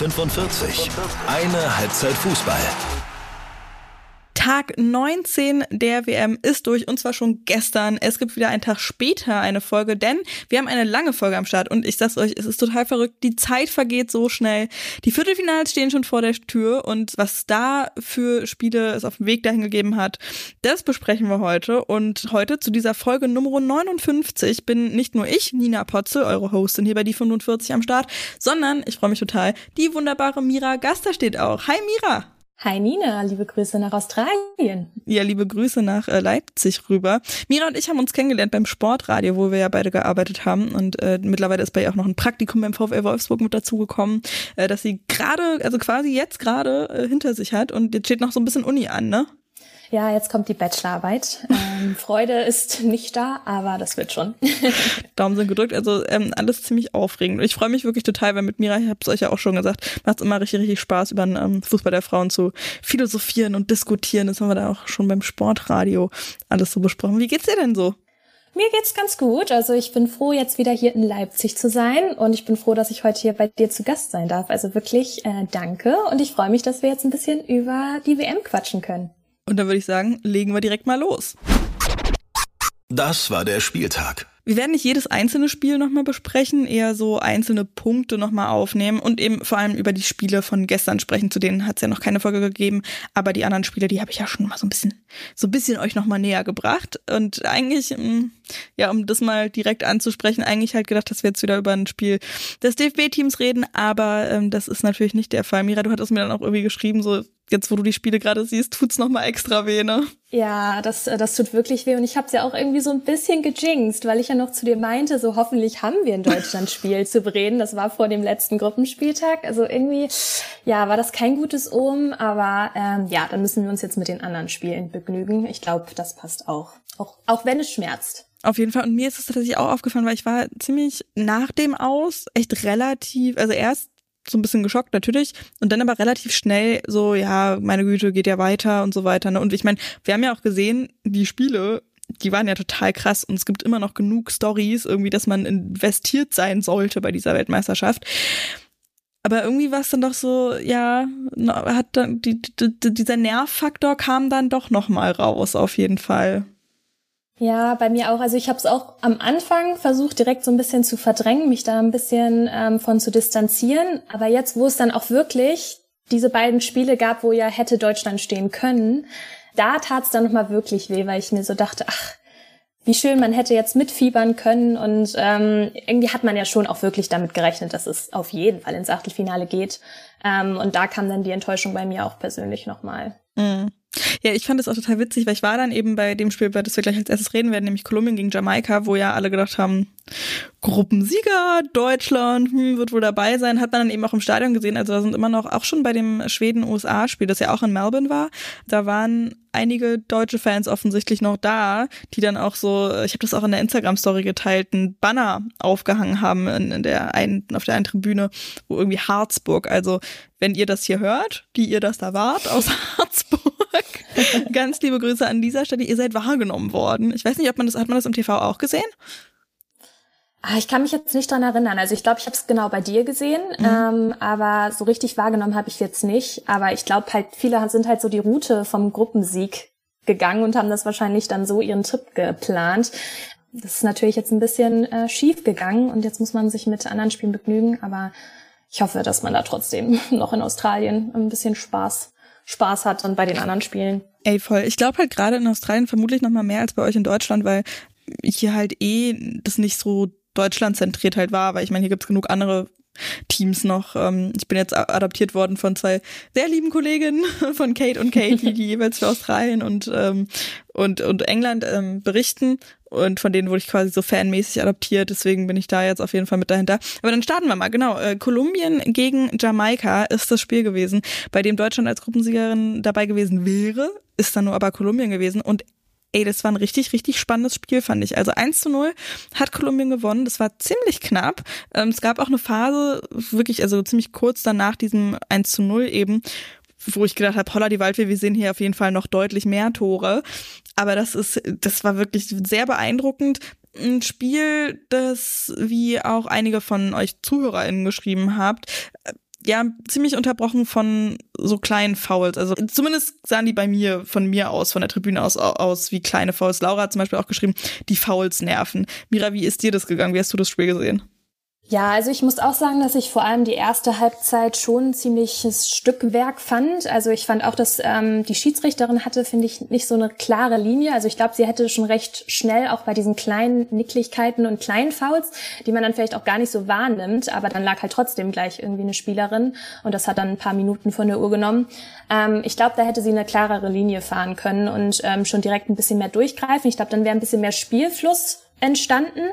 45. Eine Halbzeit Fußball. Tag 19 der WM ist durch und zwar schon gestern. Es gibt wieder einen Tag später eine Folge, denn wir haben eine lange Folge am Start und ich sag's euch, es ist total verrückt. Die Zeit vergeht so schnell. Die Viertelfinals stehen schon vor der Tür und was da für Spiele es auf dem Weg dahin gegeben hat, das besprechen wir heute. Und heute zu dieser Folge Nummer 59 bin nicht nur ich, Nina Potze, eure Hostin hier bei die 45 am Start, sondern ich freue mich total, die wunderbare Mira Gaster steht auch. Hi Mira! Hi Nina, liebe Grüße nach Australien. Ja, liebe Grüße nach äh, Leipzig rüber. Mira und ich haben uns kennengelernt beim Sportradio, wo wir ja beide gearbeitet haben. Und äh, mittlerweile ist bei ihr auch noch ein Praktikum beim VfL Wolfsburg mit dazugekommen, äh, dass sie gerade, also quasi jetzt gerade äh, hinter sich hat. Und jetzt steht noch so ein bisschen Uni an, ne? Ja, jetzt kommt die Bachelorarbeit. Ähm, Freude ist nicht da, aber das wird schon. Daumen sind gedrückt. Also ähm, alles ziemlich aufregend. Ich freue mich wirklich total, weil mit Mira, ich habe es euch ja auch schon gesagt, macht es immer richtig, richtig Spaß, über den ähm, Fußball der Frauen zu philosophieren und diskutieren. Das haben wir da auch schon beim Sportradio alles so besprochen. Wie geht's dir denn so? Mir geht's ganz gut. Also ich bin froh, jetzt wieder hier in Leipzig zu sein und ich bin froh, dass ich heute hier bei dir zu Gast sein darf. Also wirklich äh, danke und ich freue mich, dass wir jetzt ein bisschen über die WM quatschen können. Und dann würde ich sagen, legen wir direkt mal los. Das war der Spieltag. Wir werden nicht jedes einzelne Spiel nochmal besprechen, eher so einzelne Punkte nochmal aufnehmen und eben vor allem über die Spiele von gestern sprechen. Zu denen hat es ja noch keine Folge gegeben, aber die anderen Spiele, die habe ich ja schon mal so ein bisschen, so ein bisschen euch nochmal näher gebracht. Und eigentlich, mm, ja, um das mal direkt anzusprechen, eigentlich halt gedacht, dass wir jetzt wieder über ein Spiel des DFB-Teams reden, aber ähm, das ist natürlich nicht der Fall. Mira, du hattest mir dann auch irgendwie geschrieben, so jetzt wo du die Spiele gerade siehst, tut's noch mal extra weh, ne? Ja, das, äh, das tut wirklich weh. Und ich habe es ja auch irgendwie so ein bisschen gejinxt, weil ich ja noch zu dir meinte, so hoffentlich haben wir ein Deutschland-Spiel zu bereden. Das war vor dem letzten Gruppenspieltag. Also irgendwie, ja, war das kein gutes Ohm. Aber ähm, ja, dann müssen wir uns jetzt mit den anderen Spielen begnügen. Ich glaube, das passt auch. auch. Auch wenn es schmerzt. Auf jeden Fall. Und mir ist es tatsächlich auch aufgefallen, weil ich war ziemlich nach dem Aus echt relativ, also erst so ein bisschen geschockt, natürlich. Und dann aber relativ schnell so, ja, meine Güte, geht ja weiter und so weiter. Ne? Und ich meine, wir haben ja auch gesehen, die Spiele, die waren ja total krass und es gibt immer noch genug Stories, irgendwie, dass man investiert sein sollte bei dieser Weltmeisterschaft. Aber irgendwie war es dann doch so, ja, hat dann die, die, dieser Nervfaktor kam dann doch noch mal raus, auf jeden Fall. Ja, bei mir auch. Also ich habe es auch am Anfang versucht, direkt so ein bisschen zu verdrängen, mich da ein bisschen ähm, von zu distanzieren. Aber jetzt, wo es dann auch wirklich diese beiden Spiele gab, wo ja hätte Deutschland stehen können, da tat es dann nochmal wirklich weh, weil ich mir so dachte, ach, wie schön, man hätte jetzt mitfiebern können und ähm, irgendwie hat man ja schon auch wirklich damit gerechnet, dass es auf jeden Fall ins Achtelfinale geht. Ähm, und da kam dann die Enttäuschung bei mir auch persönlich nochmal. Mhm. Ja, ich fand das auch total witzig, weil ich war dann eben bei dem Spiel, über das wir gleich als erstes reden werden, nämlich Kolumbien gegen Jamaika, wo ja alle gedacht haben, Gruppensieger, Deutschland, hm, wird wohl dabei sein, hat man dann eben auch im Stadion gesehen. Also da sind immer noch, auch schon bei dem Schweden-USA-Spiel, das ja auch in Melbourne war, da waren einige deutsche Fans offensichtlich noch da, die dann auch so, ich habe das auch in der Instagram-Story geteilt, ein Banner aufgehangen haben in, in der einen, auf der einen Tribüne, wo irgendwie Harzburg, also wenn ihr das hier hört, die ihr das da wart aus Harzburg, ganz liebe Grüße an dieser Stelle, ihr seid wahrgenommen worden. Ich weiß nicht, ob man das, hat man das im TV auch gesehen? Ah, ich kann mich jetzt nicht dran erinnern. Also ich glaube, ich habe es genau bei dir gesehen, mhm. ähm, aber so richtig wahrgenommen habe ich jetzt nicht. Aber ich glaube halt, viele sind halt so die Route vom Gruppensieg gegangen und haben das wahrscheinlich dann so ihren Trip geplant. Das ist natürlich jetzt ein bisschen äh, schief gegangen und jetzt muss man sich mit anderen Spielen begnügen. Aber ich hoffe, dass man da trotzdem noch in Australien ein bisschen Spaß Spaß hat und bei den anderen Spielen. Ey, voll. Ich glaube halt gerade in Australien vermutlich noch mal mehr als bei euch in Deutschland, weil hier halt eh das nicht so Deutschland zentriert halt war, weil ich meine, hier gibt's genug andere Teams noch. Ähm, ich bin jetzt adaptiert worden von zwei sehr lieben Kolleginnen von Kate und Kate, die jeweils für Australien und, ähm, und, und England ähm, berichten. Und von denen wurde ich quasi so fanmäßig adaptiert, deswegen bin ich da jetzt auf jeden Fall mit dahinter. Aber dann starten wir mal, genau. Äh, Kolumbien gegen Jamaika ist das Spiel gewesen, bei dem Deutschland als Gruppensiegerin dabei gewesen wäre, ist dann nur aber Kolumbien gewesen. Und ey, das war ein richtig, richtig spannendes Spiel, fand ich. Also 1 zu 0 hat Kolumbien gewonnen. Das war ziemlich knapp. Ähm, es gab auch eine Phase, wirklich, also ziemlich kurz danach diesem 1 zu 0 eben, wo ich gedacht habe, holla die Waldfee, wir sehen hier auf jeden Fall noch deutlich mehr Tore. Aber das ist, das war wirklich sehr beeindruckend. Ein Spiel, das, wie auch einige von euch ZuhörerInnen geschrieben habt, ja ziemlich unterbrochen von so kleinen Fouls. Also zumindest sahen die bei mir, von mir aus, von der Tribüne aus, aus wie kleine Fouls. Laura hat zum Beispiel auch geschrieben, die Fouls nerven. Mira, wie ist dir das gegangen? Wie hast du das Spiel gesehen? Ja, also ich muss auch sagen, dass ich vor allem die erste Halbzeit schon ein ziemliches Stückwerk fand. Also ich fand auch, dass ähm, die Schiedsrichterin hatte, finde ich, nicht so eine klare Linie. Also ich glaube, sie hätte schon recht schnell auch bei diesen kleinen Nicklichkeiten und kleinen Fouls, die man dann vielleicht auch gar nicht so wahrnimmt, aber dann lag halt trotzdem gleich irgendwie eine Spielerin und das hat dann ein paar Minuten von der Uhr genommen. Ähm, ich glaube, da hätte sie eine klarere Linie fahren können und ähm, schon direkt ein bisschen mehr durchgreifen. Ich glaube, dann wäre ein bisschen mehr Spielfluss entstanden.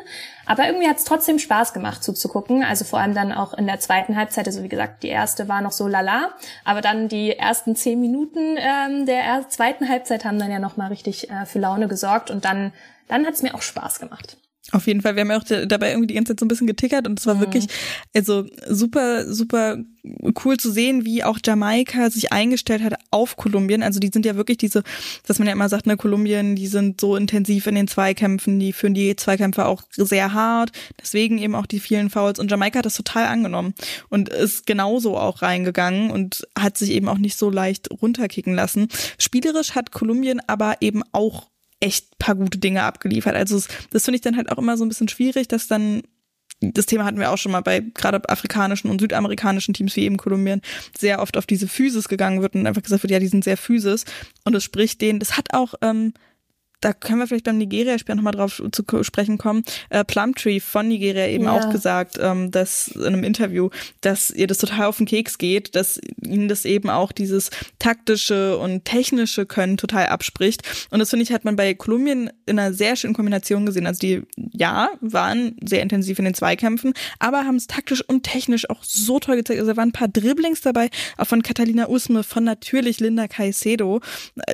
Aber irgendwie hat es trotzdem Spaß gemacht zuzugucken. Also vor allem dann auch in der zweiten Halbzeit. Also wie gesagt, die erste war noch so lala. Aber dann die ersten zehn Minuten ähm, der zweiten Halbzeit haben dann ja nochmal richtig äh, für Laune gesorgt. Und dann, dann hat es mir auch Spaß gemacht. Auf jeden Fall. Wir haben ja auch dabei irgendwie die ganze Zeit so ein bisschen getickert und es war mhm. wirklich, also super, super cool zu sehen, wie auch Jamaika sich eingestellt hat auf Kolumbien. Also die sind ja wirklich diese, dass man ja immer sagt, ne, Kolumbien, die sind so intensiv in den Zweikämpfen, die führen die Zweikämpfe auch sehr hart. Deswegen eben auch die vielen Fouls. Und Jamaika hat das total angenommen und ist genauso auch reingegangen und hat sich eben auch nicht so leicht runterkicken lassen. Spielerisch hat Kolumbien aber eben auch echt paar gute Dinge abgeliefert. Also das finde ich dann halt auch immer so ein bisschen schwierig, dass dann das Thema hatten wir auch schon mal bei gerade afrikanischen und südamerikanischen Teams wie eben Kolumbien sehr oft auf diese Physis gegangen wird und einfach gesagt wird, ja, die sind sehr Physis und es spricht denen, das hat auch ähm, da können wir vielleicht beim Nigeria-Spiel nochmal drauf zu sprechen kommen. Äh, Plumtree von Nigeria eben ja. auch gesagt, ähm, dass in einem Interview, dass ihr das total auf den Keks geht, dass ihnen das eben auch dieses taktische und technische Können total abspricht. Und das finde ich, hat man bei Kolumbien in einer sehr schönen Kombination gesehen. Also die, ja, waren sehr intensiv in den Zweikämpfen, aber haben es taktisch und technisch auch so toll gezeigt. Also da waren ein paar Dribblings dabei, auch von Catalina Usme, von natürlich Linda Caicedo.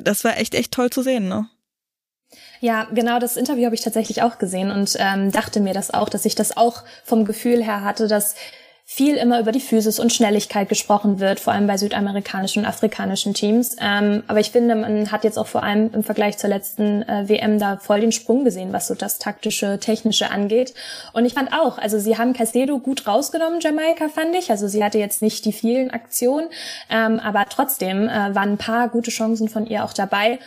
Das war echt, echt toll zu sehen, ne? Ja, genau, das Interview habe ich tatsächlich auch gesehen und ähm, dachte mir das auch, dass ich das auch vom Gefühl her hatte, dass viel immer über die Physis und Schnelligkeit gesprochen wird, vor allem bei südamerikanischen und afrikanischen Teams. Ähm, aber ich finde, man hat jetzt auch vor allem im Vergleich zur letzten äh, WM da voll den Sprung gesehen, was so das taktische, technische angeht. Und ich fand auch, also sie haben Castedo gut rausgenommen, Jamaika, fand ich. Also sie hatte jetzt nicht die vielen Aktionen, ähm, aber trotzdem äh, waren ein paar gute Chancen von ihr auch dabei.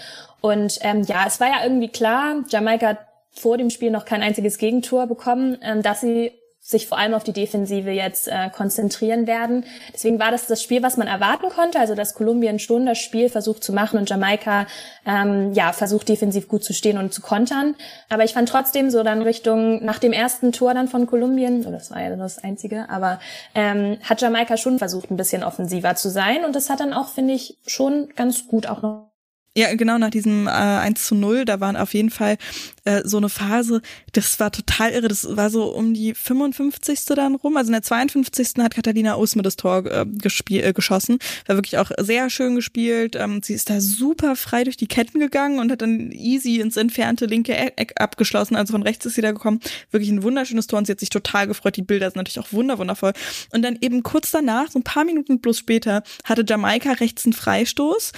Und ähm, ja, es war ja irgendwie klar, Jamaika hat vor dem Spiel noch kein einziges Gegentor bekommen, ähm, dass sie sich vor allem auf die Defensive jetzt äh, konzentrieren werden. Deswegen war das das Spiel, was man erwarten konnte, also dass Kolumbien schon das Spiel versucht zu machen und Jamaika ähm, ja versucht defensiv gut zu stehen und zu kontern. Aber ich fand trotzdem so dann Richtung nach dem ersten Tor dann von Kolumbien, oh, das war ja das einzige, aber ähm, hat Jamaika schon versucht ein bisschen offensiver zu sein und das hat dann auch finde ich schon ganz gut auch noch ja, genau, nach diesem äh, 1 zu 0, da waren auf jeden Fall äh, so eine Phase, das war total irre, das war so um die 55. dann rum, also in der 52. hat Catalina Usme das Tor äh, gespiel, äh, geschossen, war wirklich auch sehr schön gespielt, ähm, sie ist da super frei durch die Ketten gegangen und hat dann easy ins entfernte linke Eck abgeschlossen, also von rechts ist sie da gekommen, wirklich ein wunderschönes Tor und sie hat sich total gefreut, die Bilder sind natürlich auch wunderwundervoll und dann eben kurz danach, so ein paar Minuten bloß später, hatte Jamaika rechts einen Freistoß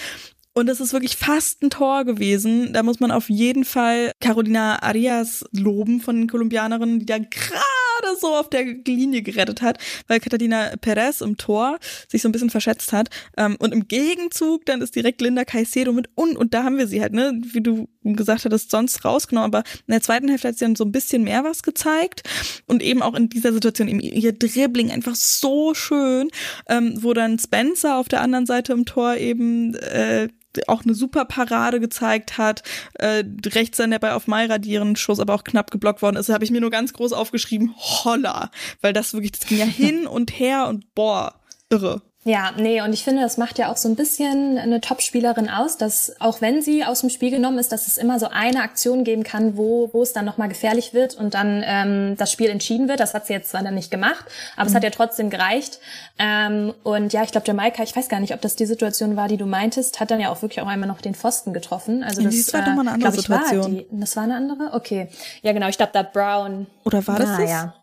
und es ist wirklich fast ein Tor gewesen. Da muss man auf jeden Fall Carolina Arias loben von den Kolumbianerinnen, die da gerade so auf der Linie gerettet hat, weil Catalina Perez im Tor sich so ein bisschen verschätzt hat. Ähm, und im Gegenzug dann ist direkt Linda Caicedo mit und, und da haben wir sie halt, ne, wie du gesagt hattest, sonst rausgenommen. Aber in der zweiten Hälfte hat sie dann so ein bisschen mehr was gezeigt. Und eben auch in dieser Situation, eben ihr Dribbling einfach so schön, ähm, wo dann Spencer auf der anderen Seite im Tor eben äh, auch eine super Parade gezeigt hat. Äh, rechts dann der bei auf Mayra, die ihren Schuss aber auch knapp geblockt worden ist, habe ich mir nur ganz groß aufgeschrieben, holla. Weil das wirklich, das ging ja hin und her und boah, irre. Ja, nee, und ich finde, das macht ja auch so ein bisschen eine Top-Spielerin aus, dass auch wenn sie aus dem Spiel genommen ist, dass es immer so eine Aktion geben kann, wo, wo es dann nochmal gefährlich wird und dann ähm, das Spiel entschieden wird. Das hat sie jetzt zwar dann nicht gemacht, aber mhm. es hat ja trotzdem gereicht. Ähm, und ja, ich glaube, Jamaika, ich weiß gar nicht, ob das die Situation war, die du meintest, hat dann ja auch wirklich auch einmal noch den Pfosten getroffen. Also das, das war doch mal eine andere Situation. War die, das war eine andere? Okay. Ja, genau, ich glaube, da Brown. Oder war das ah, das? Ja.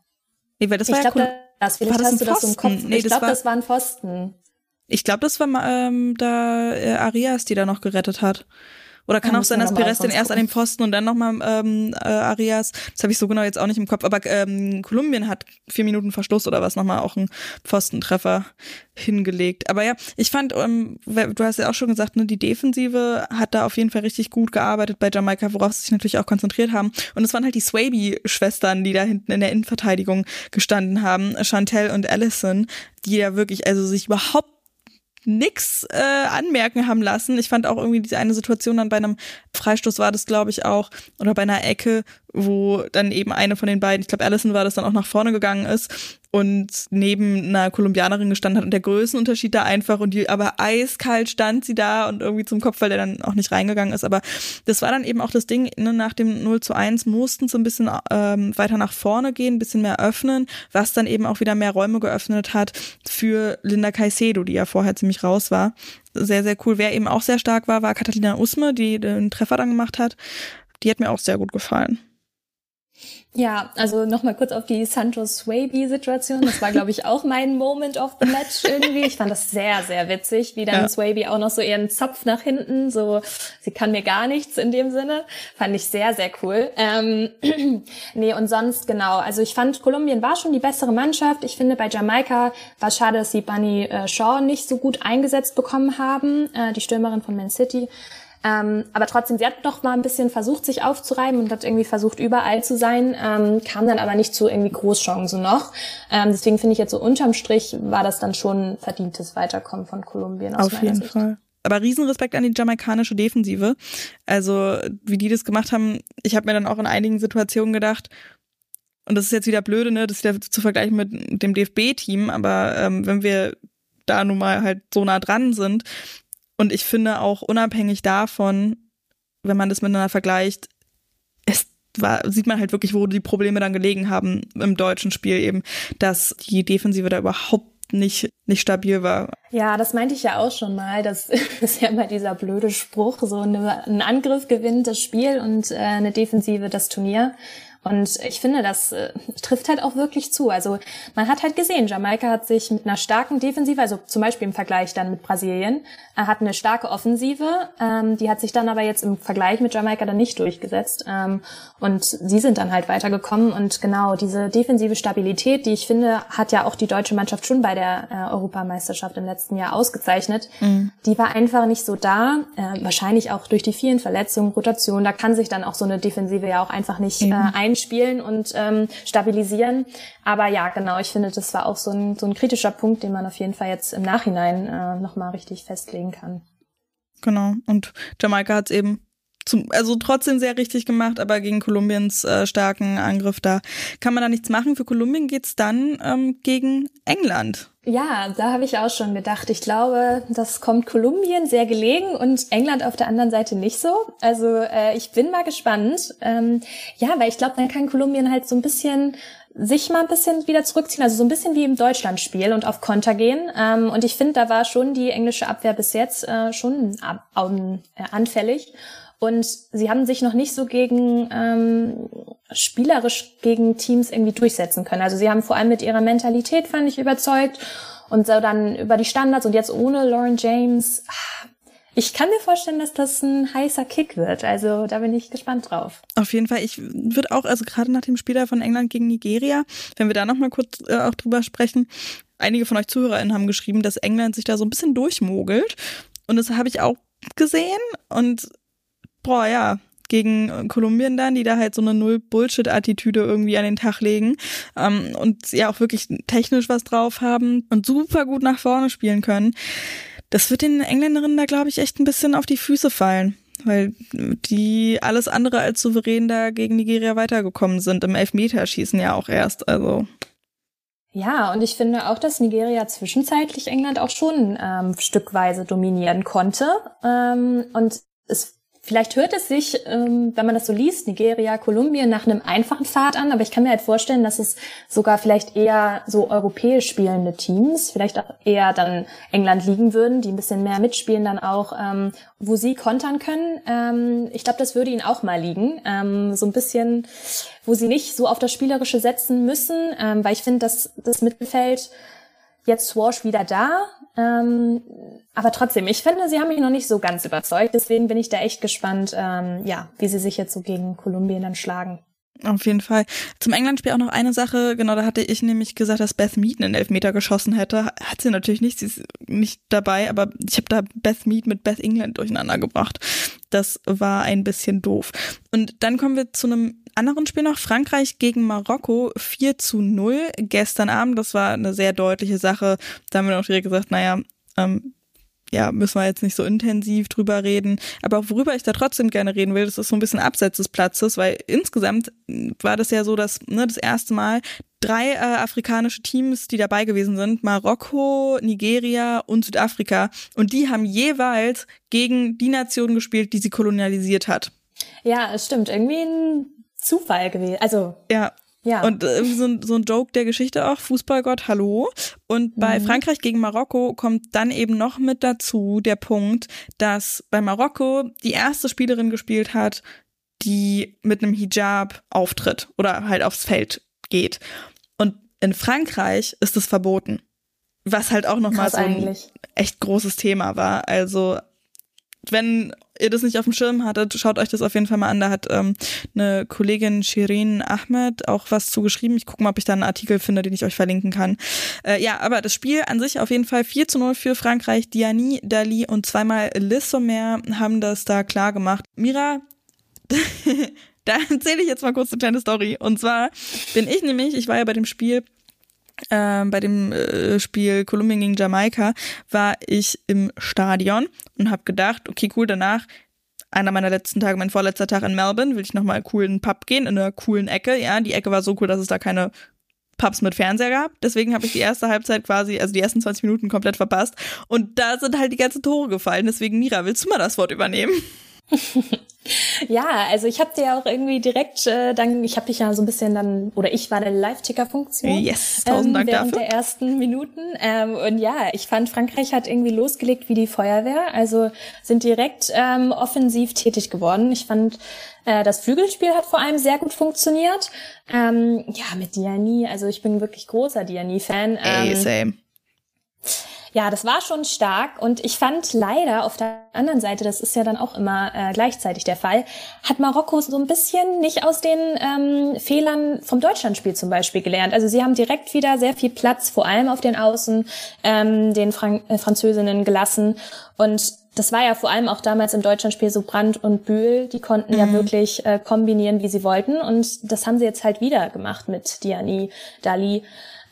Nee, weil das ich war glaub, ja das, vielleicht das hast du das im Kopf. Nee, ich glaube, das war ein Pfosten. Ich glaube, das war ähm, da äh, Arias, die da noch gerettet hat. Oder kann ja, auch sein, dass Perez den erst an dem Pfosten und dann nochmal ähm, äh, Arias. Das habe ich so genau jetzt auch nicht im Kopf. Aber ähm, Kolumbien hat vier Minuten Verschluss oder was nochmal auch einen Pfostentreffer hingelegt. Aber ja, ich fand, ähm, du hast ja auch schon gesagt, ne, die Defensive hat da auf jeden Fall richtig gut gearbeitet bei Jamaika, worauf sie sich natürlich auch konzentriert haben. Und es waren halt die Swaby-Schwestern, die da hinten in der Innenverteidigung gestanden haben, Chantel und Allison, die ja wirklich also sich überhaupt nix äh, anmerken haben lassen. Ich fand auch irgendwie diese eine Situation dann bei einem Freistoß war das, glaube ich, auch, oder bei einer Ecke, wo dann eben eine von den beiden, ich glaube, Allison war das dann auch nach vorne gegangen ist und neben einer Kolumbianerin gestanden hat und der Größenunterschied da einfach und die aber eiskalt stand sie da und irgendwie zum Kopf, weil der dann auch nicht reingegangen ist. Aber das war dann eben auch das Ding, ne, nach dem 0 zu 1 mussten so ein bisschen ähm, weiter nach vorne gehen, ein bisschen mehr öffnen, was dann eben auch wieder mehr Räume geöffnet hat für Linda Caicedo, die ja vorher ziemlich raus war. Sehr, sehr cool. Wer eben auch sehr stark war, war Catalina Usme, die den Treffer dann gemacht hat. Die hat mir auch sehr gut gefallen. Ja, also nochmal kurz auf die Santos Swaby-Situation. Das war, glaube ich, auch mein Moment of the Match irgendwie. Ich fand das sehr, sehr witzig, wie dann ja. Swaby auch noch so ihren Zopf nach hinten, so, sie kann mir gar nichts in dem Sinne. Fand ich sehr, sehr cool. Ähm, nee, und sonst genau. Also ich fand, Kolumbien war schon die bessere Mannschaft. Ich finde, bei Jamaika war schade, dass sie Bunny äh, Shaw nicht so gut eingesetzt bekommen haben, äh, die Stürmerin von Man City. Ähm, aber trotzdem, sie hat doch mal ein bisschen versucht, sich aufzureiben und hat irgendwie versucht, überall zu sein, ähm, kam dann aber nicht zu irgendwie Großchancen noch. Ähm, deswegen finde ich jetzt so unterm Strich war das dann schon verdientes Weiterkommen von Kolumbien. Aus Auf jeden Sicht. Fall. Aber Riesenrespekt an die jamaikanische Defensive. Also, wie die das gemacht haben, ich habe mir dann auch in einigen Situationen gedacht, und das ist jetzt wieder blöde, ne, das ist wieder zu vergleichen mit dem DFB-Team, aber ähm, wenn wir da nun mal halt so nah dran sind, und ich finde auch unabhängig davon, wenn man das miteinander vergleicht, es war, sieht man halt wirklich, wo die Probleme dann gelegen haben im deutschen Spiel eben, dass die Defensive da überhaupt nicht, nicht stabil war. Ja, das meinte ich ja auch schon mal. Das ist ja immer dieser blöde Spruch, so ein Angriff gewinnt das Spiel und äh, eine Defensive das Turnier. Und ich finde, das äh, trifft halt auch wirklich zu. Also man hat halt gesehen, Jamaika hat sich mit einer starken Defensive, also zum Beispiel im Vergleich dann mit Brasilien, er hat eine starke Offensive, ähm, die hat sich dann aber jetzt im Vergleich mit Jamaika dann nicht durchgesetzt. Ähm, und sie sind dann halt weitergekommen. Und genau diese defensive Stabilität, die ich finde, hat ja auch die deutsche Mannschaft schon bei der äh, Europameisterschaft im letzten Jahr ausgezeichnet. Mhm. Die war einfach nicht so da. Äh, wahrscheinlich auch durch die vielen Verletzungen, Rotation. Da kann sich dann auch so eine Defensive ja auch einfach nicht mhm. äh, ein einspielen und ähm, stabilisieren. Aber ja, genau, ich finde, das war auch so ein, so ein kritischer Punkt, den man auf jeden Fall jetzt im Nachhinein äh, nochmal richtig festlegen kann. Genau. Und Jamaika hat es eben zum, also trotzdem sehr richtig gemacht, aber gegen Kolumbiens äh, starken Angriff, da kann man da nichts machen. Für Kolumbien geht's dann ähm, gegen England. Ja, da habe ich auch schon gedacht. Ich glaube, das kommt Kolumbien sehr gelegen und England auf der anderen Seite nicht so. Also äh, ich bin mal gespannt. Ähm, ja, weil ich glaube, dann kann Kolumbien halt so ein bisschen sich mal ein bisschen wieder zurückziehen, also so ein bisschen wie im Deutschlandspiel und auf Konter gehen. Ähm, und ich finde, da war schon die englische Abwehr bis jetzt äh, schon äh, anfällig. Und sie haben sich noch nicht so gegen ähm, spielerisch gegen Teams irgendwie durchsetzen können. Also sie haben vor allem mit ihrer Mentalität, fand ich, überzeugt. Und so dann über die Standards und jetzt ohne Lauren James. Ich kann mir vorstellen, dass das ein heißer Kick wird. Also da bin ich gespannt drauf. Auf jeden Fall. Ich würde auch, also gerade nach dem Spieler von England gegen Nigeria, wenn wir da nochmal kurz äh, auch drüber sprechen, einige von euch ZuhörerInnen haben geschrieben, dass England sich da so ein bisschen durchmogelt. Und das habe ich auch gesehen. Und boah, ja, gegen Kolumbien dann, die da halt so eine Null-Bullshit-Attitüde irgendwie an den Tag legen ähm, und ja auch wirklich technisch was drauf haben und super gut nach vorne spielen können. Das wird den Engländerinnen da, glaube ich, echt ein bisschen auf die Füße fallen, weil die alles andere als souverän da gegen Nigeria weitergekommen sind. Im Elfmeterschießen ja auch erst, also. Ja, und ich finde auch, dass Nigeria zwischenzeitlich England auch schon ähm, stückweise dominieren konnte. Ähm, und es Vielleicht hört es sich, ähm, wenn man das so liest, Nigeria, Kolumbien nach einem einfachen Pfad an, aber ich kann mir halt vorstellen, dass es sogar vielleicht eher so europäisch spielende Teams, vielleicht auch eher dann England liegen würden, die ein bisschen mehr mitspielen dann auch, ähm, wo sie kontern können. Ähm, ich glaube, das würde ihnen auch mal liegen, so ein bisschen, wo sie nicht so auf das Spielerische setzen müssen, weil ich finde, dass das Mittelfeld jetzt Swash wieder da, Ähm, aber trotzdem, ich finde, sie haben mich noch nicht so ganz überzeugt. Deswegen bin ich da echt gespannt, ähm, ja, wie sie sich jetzt so gegen Kolumbien dann schlagen. Auf jeden Fall. Zum England-Spiel auch noch eine Sache. Genau, da hatte ich nämlich gesagt, dass Beth Mead einen Elfmeter geschossen hätte. Hat sie natürlich nicht. Sie ist nicht dabei, aber ich habe da Beth Mead mit Beth England durcheinander gebracht. Das war ein bisschen doof. Und dann kommen wir zu einem anderen Spiel noch. Frankreich gegen Marokko 4 zu 0 gestern Abend. Das war eine sehr deutliche Sache. Da haben wir auch direkt gesagt, naja, ähm, ja, müssen wir jetzt nicht so intensiv drüber reden. Aber worüber ich da trotzdem gerne reden will, das ist so ein bisschen abseits des Platzes, weil insgesamt war das ja so, dass ne, das erste Mal drei äh, afrikanische Teams, die dabei gewesen sind, Marokko, Nigeria und Südafrika, und die haben jeweils gegen die Nation gespielt, die sie kolonialisiert hat. Ja, es stimmt. Irgendwie ein Zufall gewesen. Also ja, ja. Und äh, so, ein, so ein Joke der Geschichte auch, Fußballgott, hallo. Und bei mhm. Frankreich gegen Marokko kommt dann eben noch mit dazu der Punkt, dass bei Marokko die erste Spielerin gespielt hat, die mit einem Hijab auftritt oder halt aufs Feld geht. Und in Frankreich ist es verboten. Was halt auch nochmal so ein eigentlich. echt großes Thema war. Also wenn ihr das nicht auf dem Schirm hattet, schaut euch das auf jeden Fall mal an. Da hat ähm, eine Kollegin Shirin Ahmed auch was zugeschrieben. Ich gucke mal, ob ich da einen Artikel finde, den ich euch verlinken kann. Äh, ja, aber das Spiel an sich auf jeden Fall 4 zu 0 für Frankreich. Diani, Dali und zweimal Liz Sommer haben das da klar gemacht. Mira, da erzähle ich jetzt mal kurz eine kleine Story. Und zwar bin ich nämlich, ich war ja bei dem Spiel äh, bei dem äh, Spiel Kolumbien gegen Jamaika war ich im Stadion und habe gedacht, okay, cool, danach einer meiner letzten Tage, mein vorletzter Tag in Melbourne, will ich nochmal cool in den Pub gehen, in einer coolen Ecke. Ja, die Ecke war so cool, dass es da keine Pubs mit Fernseher gab. Deswegen habe ich die erste Halbzeit quasi, also die ersten 20 Minuten komplett verpasst. Und da sind halt die ganzen Tore gefallen. Deswegen, Mira, willst du mal das Wort übernehmen? ja, also ich habe dir auch irgendwie direkt äh, dann, ich habe dich ja so ein bisschen dann, oder ich war der Live-Ticker-Funktion. Yes, tausend ähm, Dank während dafür. der ersten Minuten. Ähm, und ja, ich fand, Frankreich hat irgendwie losgelegt wie die Feuerwehr, also sind direkt ähm, offensiv tätig geworden. Ich fand, äh, das Flügelspiel hat vor allem sehr gut funktioniert. Ähm, ja, mit Diani, also ich bin wirklich großer Diani-Fan. Ähm, Ey, same ja, das war schon stark und ich fand leider auf der anderen Seite, das ist ja dann auch immer äh, gleichzeitig der Fall, hat Marokko so ein bisschen nicht aus den ähm, Fehlern vom Deutschlandspiel zum Beispiel gelernt. Also sie haben direkt wieder sehr viel Platz, vor allem auf den Außen, ähm, den Frank äh, Französinnen gelassen und das war ja vor allem auch damals im Deutschlandspiel so Brandt und Bühl, die konnten mhm. ja wirklich äh, kombinieren, wie sie wollten. Und das haben sie jetzt halt wieder gemacht mit Diani, Dali.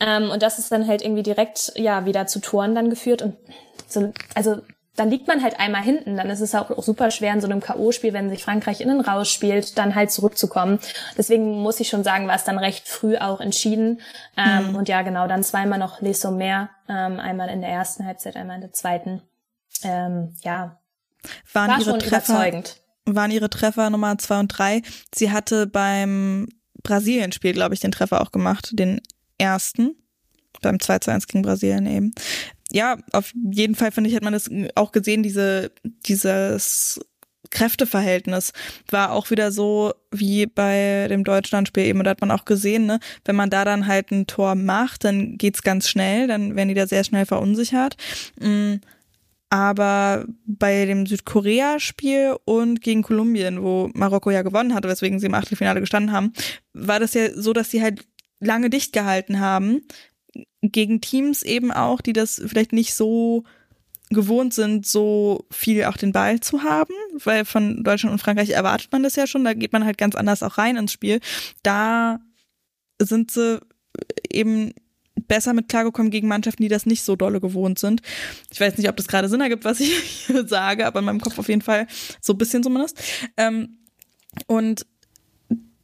Ähm, und das ist dann halt irgendwie direkt ja wieder zu Toren dann geführt und so, also dann liegt man halt einmal hinten, dann ist es auch, super schwer in so einem K.O.-Spiel, wenn sich Frankreich innen rausspielt, dann halt zurückzukommen. Deswegen muss ich schon sagen, war es dann recht früh auch entschieden. Ähm, mhm. Und ja, genau, dann zweimal noch Les Sommers, ähm, einmal in der ersten Halbzeit, einmal in der zweiten. Ähm, ja, waren war ihre Treffer, überzeugend. Waren ihre Treffer Nummer zwei und drei. Sie hatte beim Brasilien-Spiel, glaube ich, den Treffer auch gemacht, den ersten, beim 2 zu 1 gegen Brasilien eben. Ja, auf jeden Fall finde ich, hat man das auch gesehen, diese, dieses Kräfteverhältnis war auch wieder so wie bei dem Deutschlandspiel eben. Und da hat man auch gesehen, ne, wenn man da dann halt ein Tor macht, dann geht's ganz schnell, dann werden die da sehr schnell verunsichert. Mm, aber bei dem Südkorea-Spiel und gegen Kolumbien, wo Marokko ja gewonnen hatte, weswegen sie im Achtelfinale gestanden haben, war das ja so, dass sie halt lange dicht gehalten haben. Gegen Teams eben auch, die das vielleicht nicht so gewohnt sind, so viel auch den Ball zu haben, weil von Deutschland und Frankreich erwartet man das ja schon, da geht man halt ganz anders auch rein ins Spiel. Da sind sie eben besser mit klargekommen gegen Mannschaften, die das nicht so dolle gewohnt sind. Ich weiß nicht, ob das gerade Sinn ergibt, was ich sage, aber in meinem Kopf auf jeden Fall so ein bisschen zumindest. Ähm, und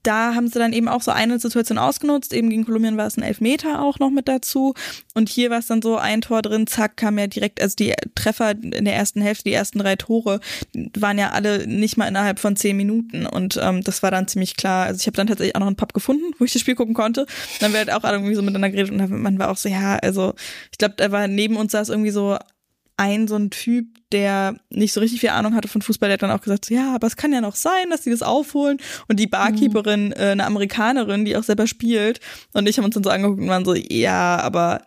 da haben sie dann eben auch so eine Situation ausgenutzt. Eben gegen Kolumbien war es ein Elfmeter auch noch mit dazu. Und hier war es dann so ein Tor drin, zack, kam ja direkt, also die Treffer in der ersten Hälfte, die ersten drei Tore, waren ja alle nicht mal innerhalb von zehn Minuten. Und ähm, das war dann ziemlich klar. Also ich habe dann tatsächlich auch noch einen Pub gefunden, wo ich das Spiel gucken konnte. Und dann wird halt auch alle irgendwie so miteinander geredet und man war auch so, ja, also ich glaube, da war neben uns saß irgendwie so ein so ein Typ, der nicht so richtig viel Ahnung hatte von Fußball, der hat dann auch gesagt, so, ja, aber es kann ja noch sein, dass die das aufholen. Und die Barkeeperin, mhm. äh, eine Amerikanerin, die auch selber spielt, und ich haben uns dann so angeguckt und waren so, ja, aber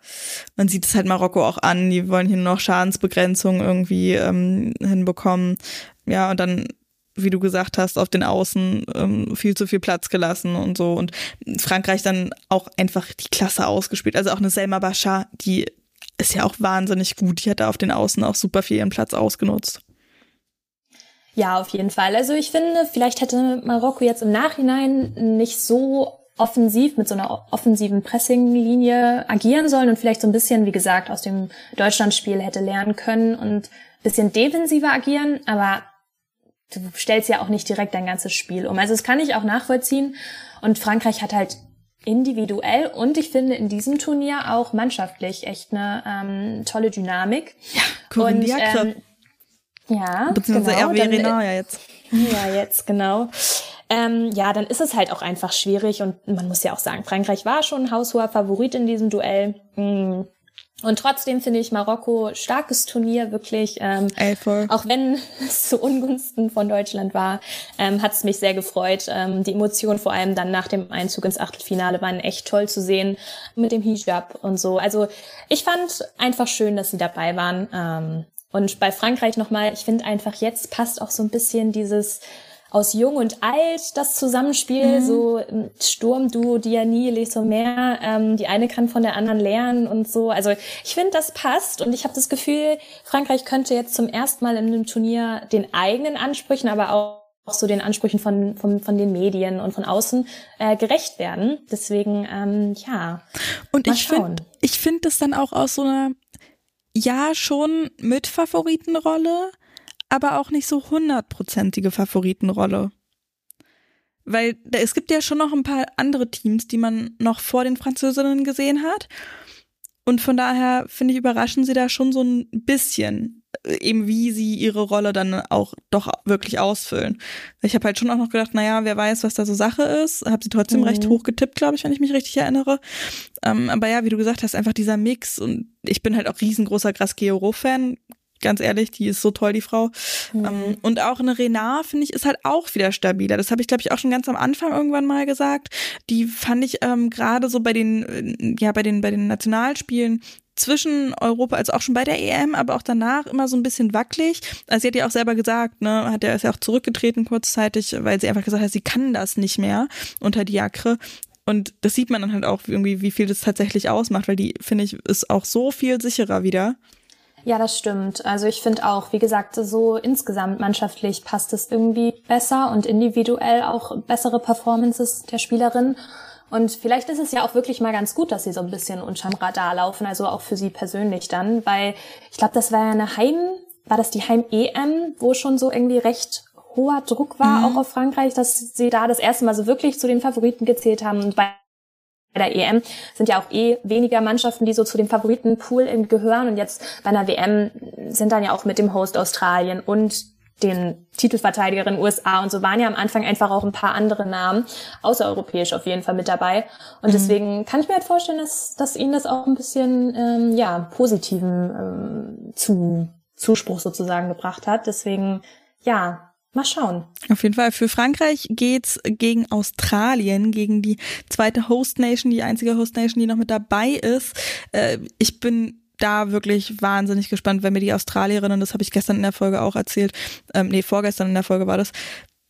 man sieht es halt Marokko auch an, die wollen hier noch Schadensbegrenzung irgendwie ähm, hinbekommen. Ja, und dann wie du gesagt hast, auf den Außen ähm, viel zu viel Platz gelassen und so. Und Frankreich dann auch einfach die Klasse ausgespielt. Also auch eine Selma Bachar, die ist ja auch wahnsinnig gut. Die hat da auf den Außen auch super viel ihren Platz ausgenutzt. Ja, auf jeden Fall. Also ich finde, vielleicht hätte Marokko jetzt im Nachhinein nicht so offensiv mit so einer offensiven Pressing-Linie agieren sollen und vielleicht so ein bisschen, wie gesagt, aus dem Deutschlandspiel hätte lernen können und bisschen defensiver agieren, aber du stellst ja auch nicht direkt dein ganzes Spiel um. Also das kann ich auch nachvollziehen und Frankreich hat halt individuell und ich finde in diesem Turnier auch mannschaftlich echt eine ähm, tolle Dynamik. Ja, Corinne und, ähm, ja, beziehungsweise genau, Hervé Renard ja jetzt. Ja, jetzt genau. Ähm, ja, dann ist es halt auch einfach schwierig und man muss ja auch sagen, Frankreich war schon ein haushoher Favorit in diesem Duell. Mhm. Und trotzdem finde ich Marokko starkes Turnier, wirklich. Ähm, Ey. Auch wenn es zu Ungunsten von Deutschland war, ähm, hat es mich sehr gefreut. Ähm, die Emotionen vor allem dann nach dem Einzug ins Achtelfinale waren echt toll zu sehen mit dem Hijab und so. Also ich fand einfach schön, dass sie dabei waren. Ähm, und bei Frankreich nochmal, ich finde einfach jetzt passt auch so ein bisschen dieses aus Jung und Alt das Zusammenspiel, mhm. so Sturmduo, Diani, Lesomer, ähm, die eine kann von der anderen lernen und so. Also ich finde, das passt und ich habe das Gefühl, Frankreich könnte jetzt zum ersten Mal in einem Turnier den eigenen Ansprüchen, aber auch auch so den Ansprüchen von, von, von den Medien und von außen äh, gerecht werden. Deswegen, ähm, ja. Und ich finde, ich finde das dann auch aus so einer, ja, schon mit Favoritenrolle, aber auch nicht so hundertprozentige Favoritenrolle. Weil es gibt ja schon noch ein paar andere Teams, die man noch vor den Französinnen gesehen hat. Und von daher finde ich, überraschen sie da schon so ein bisschen, äh, eben wie sie ihre Rolle dann auch doch wirklich ausfüllen. Ich habe halt schon auch noch gedacht, naja, wer weiß, was da so Sache ist. Habe sie trotzdem mhm. recht hoch getippt, glaube ich, wenn ich mich richtig erinnere. Ähm, aber ja, wie du gesagt hast, einfach dieser Mix. Und ich bin halt auch riesengroßer Grasquero-Fan ganz ehrlich, die ist so toll, die Frau. Mhm. Ähm, und auch eine Renard, finde ich, ist halt auch wieder stabiler. Das habe ich, glaube ich, auch schon ganz am Anfang irgendwann mal gesagt. Die fand ich ähm, gerade so bei den, äh, ja, bei den, bei den Nationalspielen zwischen Europa, also auch schon bei der EM, aber auch danach immer so ein bisschen wackelig. Also sie hat ja auch selber gesagt, ne, hat ja ist ja auch zurückgetreten kurzzeitig, weil sie einfach gesagt hat, sie kann das nicht mehr unter Diakre. Und das sieht man dann halt auch irgendwie, wie viel das tatsächlich ausmacht, weil die, finde ich, ist auch so viel sicherer wieder. Ja, das stimmt. Also ich finde auch, wie gesagt, so insgesamt mannschaftlich passt es irgendwie besser und individuell auch bessere Performances der Spielerin. Und vielleicht ist es ja auch wirklich mal ganz gut, dass sie so ein bisschen unterm Radar laufen, also auch für sie persönlich dann, weil ich glaube, das war ja eine Heim, war das die Heim-EM, wo schon so irgendwie recht hoher Druck war, mhm. auch auf Frankreich, dass sie da das erste Mal so wirklich zu den Favoriten gezählt haben. Und bei bei der EM sind ja auch eh weniger Mannschaften, die so zu dem Favoritenpool gehören. Und jetzt bei einer WM sind dann ja auch mit dem Host Australien und den Titelverteidigerinnen USA und so waren ja am Anfang einfach auch ein paar andere Namen, außereuropäisch auf jeden Fall mit dabei. Und mhm. deswegen kann ich mir halt vorstellen, dass, dass ihnen das auch ein bisschen ähm, ja positiven ähm, zu, Zuspruch sozusagen gebracht hat. Deswegen ja, Mal schauen. Auf jeden Fall. Für Frankreich geht's gegen Australien, gegen die zweite Host Nation, die einzige Host Nation, die noch mit dabei ist. Äh, ich bin da wirklich wahnsinnig gespannt, wenn mir die Australierinnen, das habe ich gestern in der Folge auch erzählt, ähm, nee, vorgestern in der Folge war das,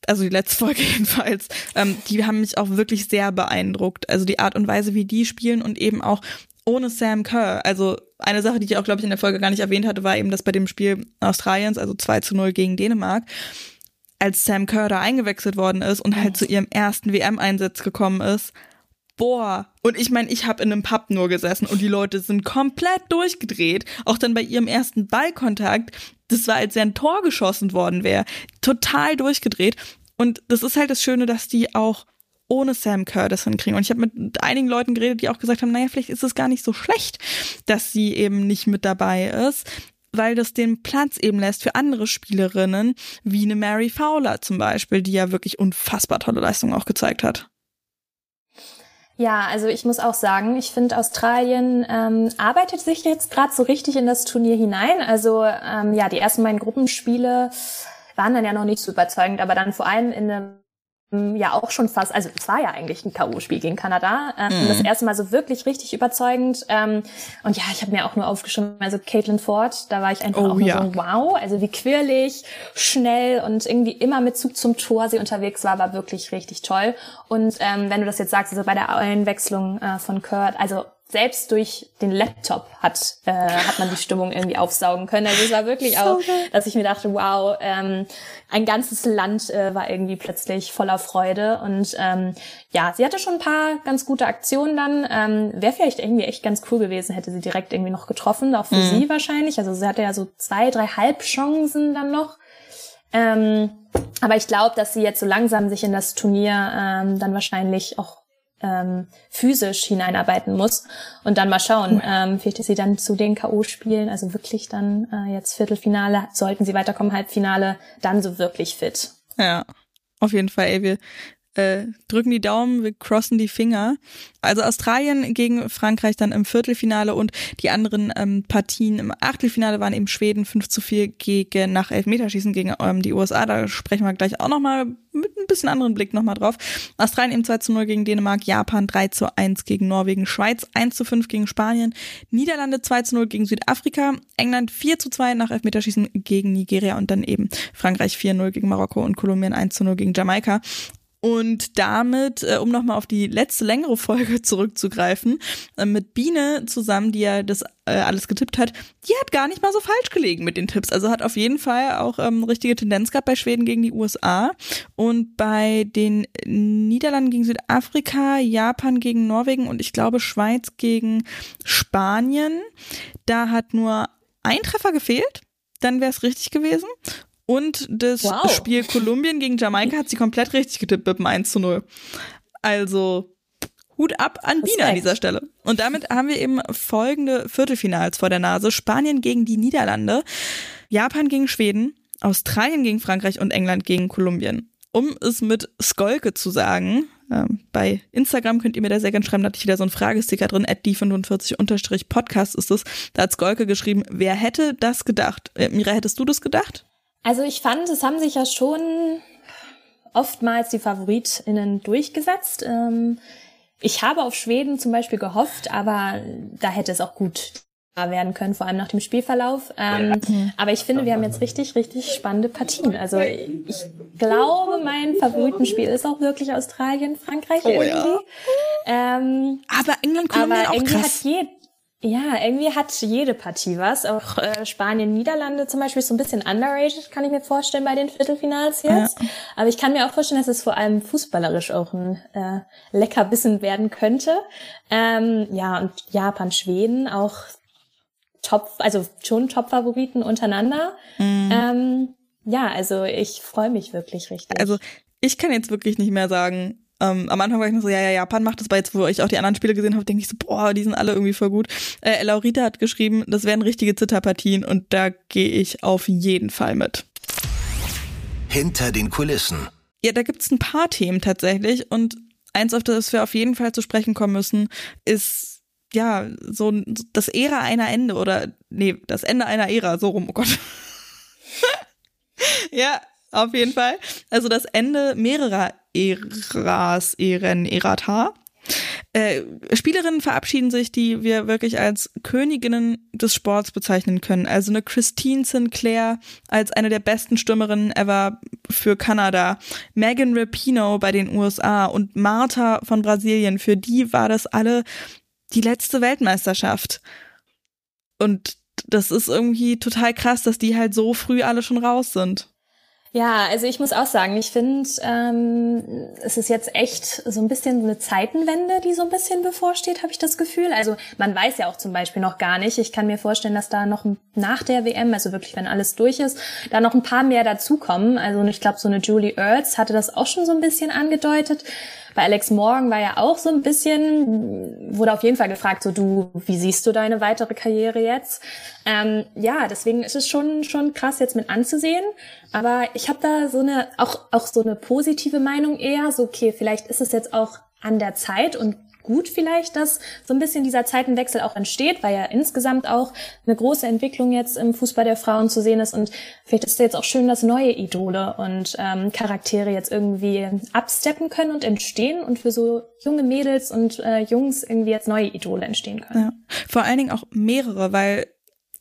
also die letzte Folge jedenfalls, ähm, die haben mich auch wirklich sehr beeindruckt. Also die Art und Weise, wie die spielen und eben auch ohne Sam Kerr. Also eine Sache, die ich auch, glaube ich, in der Folge gar nicht erwähnt hatte, war eben, dass bei dem Spiel Australiens, also 2 zu 0 gegen Dänemark, als Sam Kerr da eingewechselt worden ist und halt zu ihrem ersten WM-Einsatz gekommen ist, boah. Und ich meine, ich habe in einem Pub nur gesessen und die Leute sind komplett durchgedreht. Auch dann bei ihrem ersten Ballkontakt, das war, als er ein Tor geschossen worden wäre, total durchgedreht. Und das ist halt das Schöne, dass die auch ohne Sam Kerr das hinkriegen. Und ich habe mit einigen Leuten geredet, die auch gesagt haben, naja, vielleicht ist es gar nicht so schlecht, dass sie eben nicht mit dabei ist, weil das den Platz eben lässt für andere Spielerinnen, wie eine Mary Fowler zum Beispiel, die ja wirklich unfassbar tolle Leistungen auch gezeigt hat. Ja, also ich muss auch sagen, ich finde, Australien ähm, arbeitet sich jetzt gerade so richtig in das Turnier hinein. Also ähm, ja, die ersten beiden Gruppenspiele waren dann ja noch nicht so überzeugend, aber dann vor allem in einem ja auch schon fast, also es war ja eigentlich ein K.O.-Spiel gegen Kanada. Ähm, mhm. Das erste Mal so wirklich richtig überzeugend. Ähm, und ja, ich habe mir auch nur aufgeschrieben, also Caitlin Ford, da war ich einfach oh, auch nur ja. so, wow, also wie quirlig, schnell und irgendwie immer mit Zug zum Tor sie unterwegs war, war wirklich richtig toll. Und ähm, wenn du das jetzt sagst, also bei der Einwechslung äh, von Kurt, also selbst durch den Laptop hat, äh, hat man die Stimmung irgendwie aufsaugen können. Also es war wirklich auch, dass ich mir dachte, wow, ähm, ein ganzes Land äh, war irgendwie plötzlich voller Freude. Und ähm, ja, sie hatte schon ein paar ganz gute Aktionen dann. Ähm, Wäre vielleicht irgendwie echt ganz cool gewesen, hätte sie direkt irgendwie noch getroffen, auch für mhm. sie wahrscheinlich. Also sie hatte ja so zwei, drei Halbchancen dann noch. Ähm, aber ich glaube, dass sie jetzt so langsam sich in das Turnier ähm, dann wahrscheinlich auch ähm, physisch hineinarbeiten muss und dann mal schauen, ähm, vielleicht ist sie dann zu den K.O.-Spielen, also wirklich dann äh, jetzt Viertelfinale, sollten sie weiterkommen, Halbfinale, dann so wirklich fit. Ja, auf jeden Fall, ey, wir äh, drücken die Daumen, wir crossen die Finger. Also Australien gegen Frankreich dann im Viertelfinale und die anderen ähm, Partien im Achtelfinale waren eben Schweden 5 zu 4 gegen nach Elfmeterschießen gegen ähm, die USA. Da sprechen wir gleich auch nochmal mit ein bisschen anderen Blick nochmal drauf. Australien eben 2 zu 0 gegen Dänemark, Japan 3 zu 1 gegen Norwegen, Schweiz 1 zu 5 gegen Spanien, Niederlande 2 zu 0 gegen Südafrika, England 4 zu 2 nach Elfmeterschießen gegen Nigeria und dann eben Frankreich 4-0 gegen Marokko und Kolumbien 1 zu 0 gegen Jamaika. Und damit, äh, um nochmal auf die letzte längere Folge zurückzugreifen, äh, mit Biene zusammen, die ja das äh, alles getippt hat, die hat gar nicht mal so falsch gelegen mit den Tipps. Also hat auf jeden Fall auch ähm, richtige Tendenz gehabt bei Schweden gegen die USA und bei den Niederlanden gegen Südafrika, Japan gegen Norwegen und ich glaube Schweiz gegen Spanien. Da hat nur ein Treffer gefehlt dann wäre es richtig gewesen. Und das wow. Spiel Kolumbien gegen Jamaika hat sie komplett richtig getippt mit dem 1 zu 0. Also Hut ab an Bina an dieser Stelle. Und damit haben wir eben folgende Viertelfinals vor der Nase. Spanien gegen die Niederlande, Japan gegen Schweden, Australien gegen Frankreich und England gegen Kolumbien. Um es mit Skolke zu sagen, ähm, bei Instagram könnt ihr mir da sehr gerne schreiben, da hatte ich wieder so einen Fragesticker drin, at die45-podcast ist es. Da hat Skolke geschrieben, wer hätte das gedacht? Äh, Mira, hättest du das gedacht? Also ich fand, es haben sich ja schon oftmals die FavoritInnen durchgesetzt. Ähm, ich habe auf Schweden zum Beispiel gehofft, aber da hätte es auch gut werden können, vor allem nach dem Spielverlauf. Ähm, aber ich finde, wir haben jetzt richtig, richtig spannende Partien. Also ich glaube, mein Favoritenspiel ist auch wirklich Australien, Frankreich oh, irgendwie. Ja. Ähm, aber England, Kolumbien auch krass. Hat je, ja, irgendwie hat jede Partie was. Auch äh, Spanien, Niederlande zum Beispiel ist so ein bisschen underrated, kann ich mir vorstellen, bei den Viertelfinals jetzt. Ja. Aber ich kann mir auch vorstellen, dass es vor allem fußballerisch auch ein äh, Leckerbissen werden könnte. Ähm, ja, und Japan, Schweden auch Top, also schon Top-Favoriten untereinander. Mhm. Ähm, ja, also ich freue mich wirklich richtig. Also ich kann jetzt wirklich nicht mehr sagen, ähm, am Anfang war ich noch so, ja, ja, Japan macht das, aber jetzt, wo ich auch die anderen Spiele gesehen habe, denke ich so, boah, die sind alle irgendwie voll gut. Äh, Laurita hat geschrieben, das wären richtige Zitterpartien und da gehe ich auf jeden Fall mit. Hinter den Kulissen. Ja, da gibt's ein paar Themen tatsächlich und eins, auf das wir auf jeden Fall zu sprechen kommen müssen, ist ja so das Ära einer Ende oder nee, das Ende einer Ära, so rum, oh Gott. ja, auf jeden Fall. Also das Ende mehrerer Eras, Eren, Erata. Äh, Spielerinnen verabschieden sich, die wir wirklich als Königinnen des Sports bezeichnen können. Also eine Christine Sinclair als eine der besten Stürmerinnen ever für Kanada, Megan Rapino bei den USA und Marta von Brasilien. Für die war das alle die letzte Weltmeisterschaft. Und das ist irgendwie total krass, dass die halt so früh alle schon raus sind. Ja, also ich muss auch sagen, ich finde, ähm, es ist jetzt echt so ein bisschen eine Zeitenwende, die so ein bisschen bevorsteht, habe ich das Gefühl. Also man weiß ja auch zum Beispiel noch gar nicht. Ich kann mir vorstellen, dass da noch nach der WM, also wirklich, wenn alles durch ist, da noch ein paar mehr dazukommen. Also ich glaube, so eine Julie Ertz hatte das auch schon so ein bisschen angedeutet. Bei Alex Morgan war ja auch so ein bisschen, wurde auf jeden Fall gefragt, so du, wie siehst du deine weitere Karriere jetzt? Ähm, ja, deswegen ist es schon, schon krass jetzt mit anzusehen. Aber ich habe da so eine, auch, auch so eine positive Meinung eher, so okay, vielleicht ist es jetzt auch an der Zeit und gut vielleicht, dass so ein bisschen dieser Zeitenwechsel auch entsteht, weil ja insgesamt auch eine große Entwicklung jetzt im Fußball der Frauen zu sehen ist und vielleicht ist es jetzt auch schön, dass neue Idole und ähm, Charaktere jetzt irgendwie absteppen können und entstehen und für so junge Mädels und äh, Jungs irgendwie jetzt neue Idole entstehen können. Ja. Vor allen Dingen auch mehrere, weil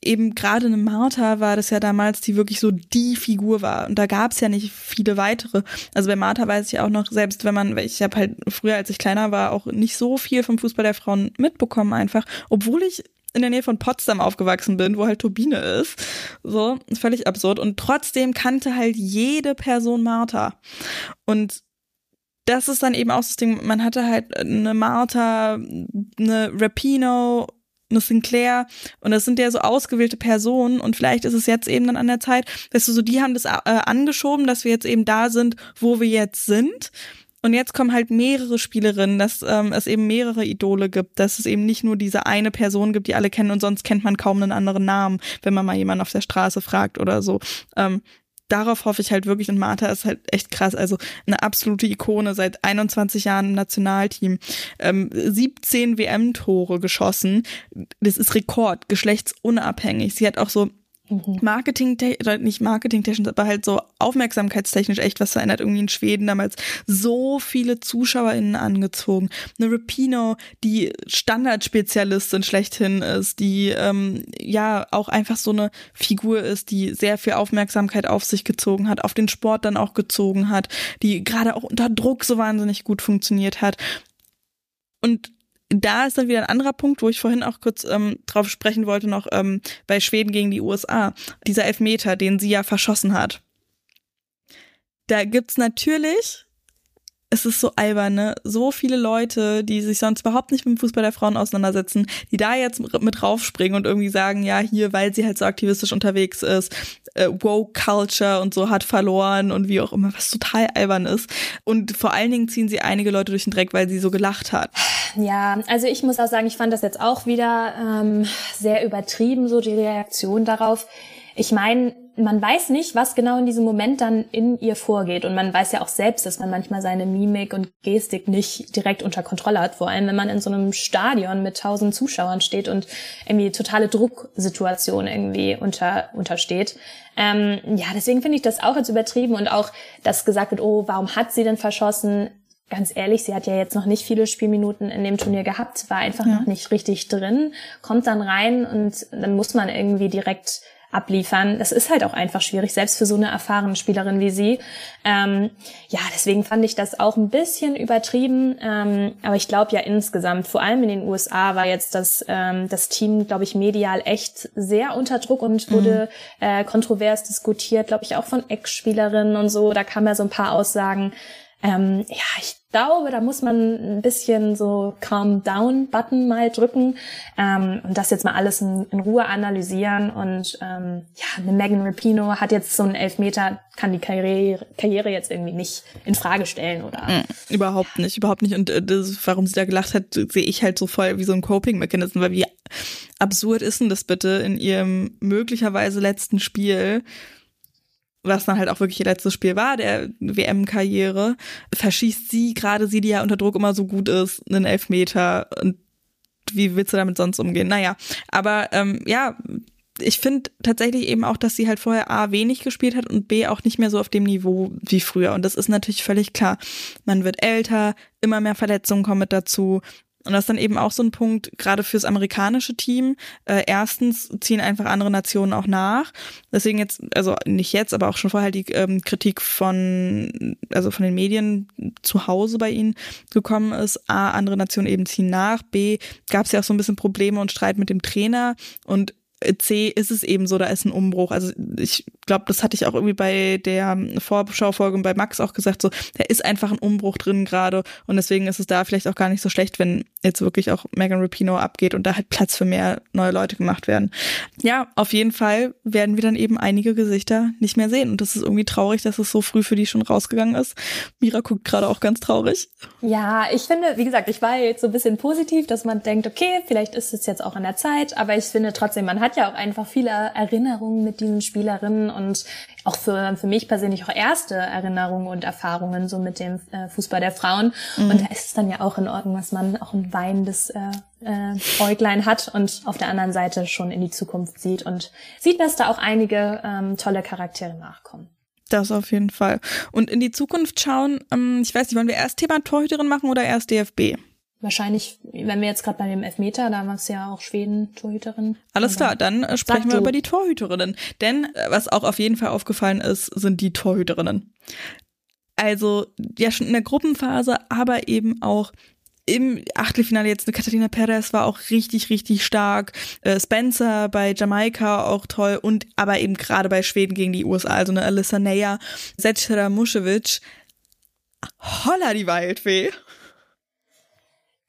eben gerade eine Martha war das ja damals, die wirklich so die Figur war. Und da gab es ja nicht viele weitere. Also bei Martha weiß ich auch noch, selbst wenn man, ich habe halt früher, als ich kleiner war, auch nicht so viel vom Fußball der Frauen mitbekommen einfach, obwohl ich in der Nähe von Potsdam aufgewachsen bin, wo halt Turbine ist. So, völlig absurd. Und trotzdem kannte halt jede Person Martha. Und das ist dann eben auch das Ding, man hatte halt eine Martha, eine Rapino, eine Sinclair und das sind ja so ausgewählte Personen und vielleicht ist es jetzt eben dann an der Zeit, dass du so, die haben das äh, angeschoben, dass wir jetzt eben da sind, wo wir jetzt sind. Und jetzt kommen halt mehrere Spielerinnen, dass ähm, es eben mehrere Idole gibt, dass es eben nicht nur diese eine Person gibt, die alle kennen und sonst kennt man kaum einen anderen Namen, wenn man mal jemanden auf der Straße fragt oder so. Ähm, darauf hoffe ich halt wirklich und Martha ist halt echt krass. Also eine absolute Ikone seit 21 Jahren im Nationalteam. Ähm, 17 WM-Tore geschossen. Das ist Rekord, geschlechtsunabhängig. Sie hat auch so Mhm. Marketing, oder nicht marketingtechnisch, aber halt so aufmerksamkeitstechnisch echt was verändert. Irgendwie in Schweden damals so viele ZuschauerInnen angezogen. Eine Rapino, die Standardspezialistin schlechthin ist, die ähm, ja auch einfach so eine Figur ist, die sehr viel Aufmerksamkeit auf sich gezogen hat, auf den Sport dann auch gezogen hat, die gerade auch unter Druck so wahnsinnig gut funktioniert hat. Und da ist dann wieder ein anderer Punkt, wo ich vorhin auch kurz ähm, drauf sprechen wollte, noch ähm, bei Schweden gegen die USA. Dieser Elfmeter, den sie ja verschossen hat. Da gibt's natürlich es ist so albern, ne? So viele Leute, die sich sonst überhaupt nicht mit dem Fußball der Frauen auseinandersetzen, die da jetzt mit raufspringen und irgendwie sagen, ja, hier, weil sie halt so aktivistisch unterwegs ist, äh, woke Culture und so hat verloren und wie auch immer, was total albern ist. Und vor allen Dingen ziehen sie einige Leute durch den Dreck, weil sie so gelacht hat. Ja, also ich muss auch sagen, ich fand das jetzt auch wieder ähm, sehr übertrieben, so die Reaktion darauf. Ich meine, man weiß nicht, was genau in diesem Moment dann in ihr vorgeht. Und man weiß ja auch selbst, dass man manchmal seine Mimik und Gestik nicht direkt unter Kontrolle hat. Vor allem, wenn man in so einem Stadion mit tausend Zuschauern steht und irgendwie totale Drucksituation irgendwie unter, untersteht. Ähm, ja, deswegen finde ich das auch jetzt übertrieben und auch, dass gesagt wird, oh, warum hat sie denn verschossen? Ganz ehrlich, sie hat ja jetzt noch nicht viele Spielminuten in dem Turnier gehabt, war einfach ja. noch nicht richtig drin, kommt dann rein und dann muss man irgendwie direkt abliefern. Das ist halt auch einfach schwierig, selbst für so eine erfahrene Spielerin wie sie. Ähm, ja, deswegen fand ich das auch ein bisschen übertrieben. Ähm, aber ich glaube ja insgesamt, vor allem in den USA, war jetzt das, ähm, das Team, glaube ich, medial echt sehr unter Druck und wurde mhm. äh, kontrovers diskutiert, glaube ich, auch von Ex-Spielerinnen und so. Da kamen ja so ein paar Aussagen. Ähm, ja, ich glaube, da muss man ein bisschen so Calm Down Button mal drücken ähm, und das jetzt mal alles in, in Ruhe analysieren. Und ähm, ja, eine Megan Rapino hat jetzt so einen Elfmeter, kann die Karriere, Karriere jetzt irgendwie nicht in Frage stellen oder? Mhm, überhaupt nicht, überhaupt nicht. Und äh, das, warum sie da gelacht hat, sehe ich halt so voll wie so ein Coping-Mechanismus, weil wie absurd ist denn das bitte in ihrem möglicherweise letzten Spiel? Was dann halt auch wirklich ihr letztes Spiel war, der WM-Karriere, verschießt sie, gerade sie, die ja unter Druck immer so gut ist, einen Elfmeter. Und wie willst du damit sonst umgehen? Naja, aber ähm, ja, ich finde tatsächlich eben auch, dass sie halt vorher A wenig gespielt hat und B auch nicht mehr so auf dem Niveau wie früher. Und das ist natürlich völlig klar. Man wird älter, immer mehr Verletzungen kommen mit dazu. Und das ist dann eben auch so ein Punkt, gerade fürs amerikanische Team. Äh, erstens ziehen einfach andere Nationen auch nach. Deswegen jetzt, also nicht jetzt, aber auch schon vorher die ähm, Kritik von, also von den Medien zu Hause bei ihnen gekommen ist. A, andere Nationen eben ziehen nach. B, gab es ja auch so ein bisschen Probleme und Streit mit dem Trainer. Und C ist es eben so, da ist ein Umbruch. Also ich glaube, das hatte ich auch irgendwie bei der Vorschaufolge und bei Max auch gesagt, so, da ist einfach ein Umbruch drin gerade und deswegen ist es da vielleicht auch gar nicht so schlecht, wenn jetzt wirklich auch Megan Rapino abgeht und da halt Platz für mehr neue Leute gemacht werden. Ja, auf jeden Fall werden wir dann eben einige Gesichter nicht mehr sehen und das ist irgendwie traurig, dass es so früh für die schon rausgegangen ist. Mira guckt gerade auch ganz traurig. Ja, ich finde, wie gesagt, ich war jetzt so ein bisschen positiv, dass man denkt, okay, vielleicht ist es jetzt auch an der Zeit, aber ich finde trotzdem, man hat ja auch einfach viele Erinnerungen mit diesen Spielerinnen und auch für, für mich persönlich auch erste Erinnerungen und Erfahrungen so mit dem äh, Fußball der Frauen. Mhm. Und da ist es dann ja auch in Ordnung, dass man auch ein weinendes äh, äh, Äuglein hat und auf der anderen Seite schon in die Zukunft sieht und sieht, dass da auch einige ähm, tolle Charaktere nachkommen. Das auf jeden Fall. Und in die Zukunft schauen, ähm, ich weiß nicht, wollen wir erst Thema Torhüterin machen oder erst DFB? Wahrscheinlich, wenn wir jetzt gerade bei dem Elfmeter, da war es ja auch Schweden-Torhüterin. Alles klar, dann äh, sprechen wir über die Torhüterinnen. Denn äh, was auch auf jeden Fall aufgefallen ist, sind die Torhüterinnen. Also ja schon in der Gruppenphase, aber eben auch im Achtelfinale jetzt eine Catalina Perez war auch richtig, richtig stark. Äh, Spencer bei Jamaika auch toll und aber eben gerade bei Schweden gegen die USA, also eine Alyssa Neya, Setchera Muschewitsch. Holla die Waldfee.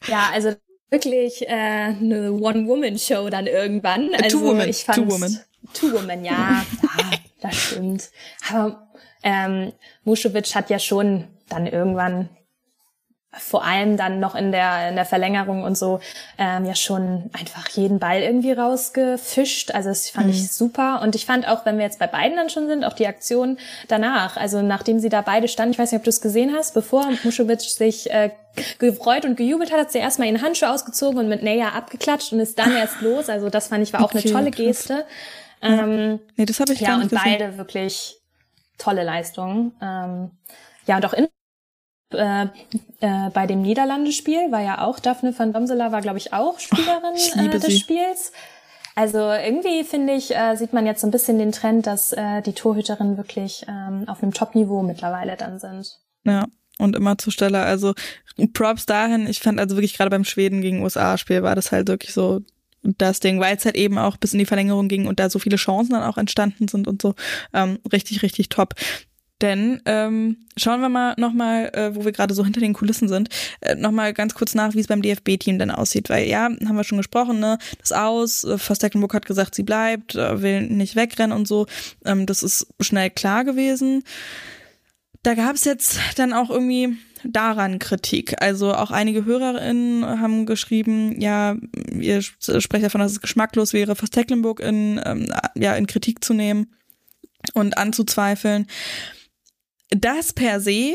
Ja, also wirklich äh, eine One-Woman-Show dann irgendwann. Also Two-Woman. Ich fand Two-Woman. Two-Woman, ja, ja, das stimmt. Aber ähm, Muschewitsch hat ja schon dann irgendwann vor allem dann noch in der, in der Verlängerung und so ähm, ja schon einfach jeden Ball irgendwie rausgefischt. Also das fand mhm. ich super. Und ich fand auch, wenn wir jetzt bei beiden dann schon sind, auch die Aktion danach, also nachdem sie da beide standen, ich weiß nicht, ob du es gesehen hast, bevor Muschewitsch sich äh, gefreut und gejubelt hat, hat sie erstmal ihren Handschuh ausgezogen und mit Naya abgeklatscht und ist dann erst los. Also das fand ich war auch okay, eine tolle krass. Geste. Ähm, nee, das habe ich ja, und gesehen. beide wirklich tolle Leistungen. Ähm, ja, und auch in äh, äh, bei dem Niederlandespiel war ja auch Daphne van Domsela war glaube ich auch Spielerin oh, äh, des sie. Spiels. Also irgendwie finde ich äh, sieht man jetzt so ein bisschen den Trend, dass äh, die Torhüterinnen wirklich ähm, auf einem Top-Niveau mittlerweile dann sind. Ja. Und immer zur Stelle. Also Props dahin. Ich fand also wirklich gerade beim Schweden gegen USA-Spiel war das halt wirklich so das Ding, weil es halt eben auch bis in die Verlängerung ging und da so viele Chancen dann auch entstanden sind und so. Ähm, richtig, richtig top. Denn ähm, schauen wir mal nochmal, äh, wo wir gerade so hinter den Kulissen sind, äh, nochmal ganz kurz nach, wie es beim DFB-Team denn aussieht. Weil ja, haben wir schon gesprochen, ne? Das Aus, äh, Verstecklenburg hat gesagt, sie bleibt, äh, will nicht wegrennen und so. Ähm, das ist schnell klar gewesen. Da gab es jetzt dann auch irgendwie daran Kritik. Also auch einige Hörerinnen haben geschrieben, ja, ihr sprecht davon, dass es geschmacklos wäre, fast Tecklenburg in, ähm, ja, in Kritik zu nehmen und anzuzweifeln das per se,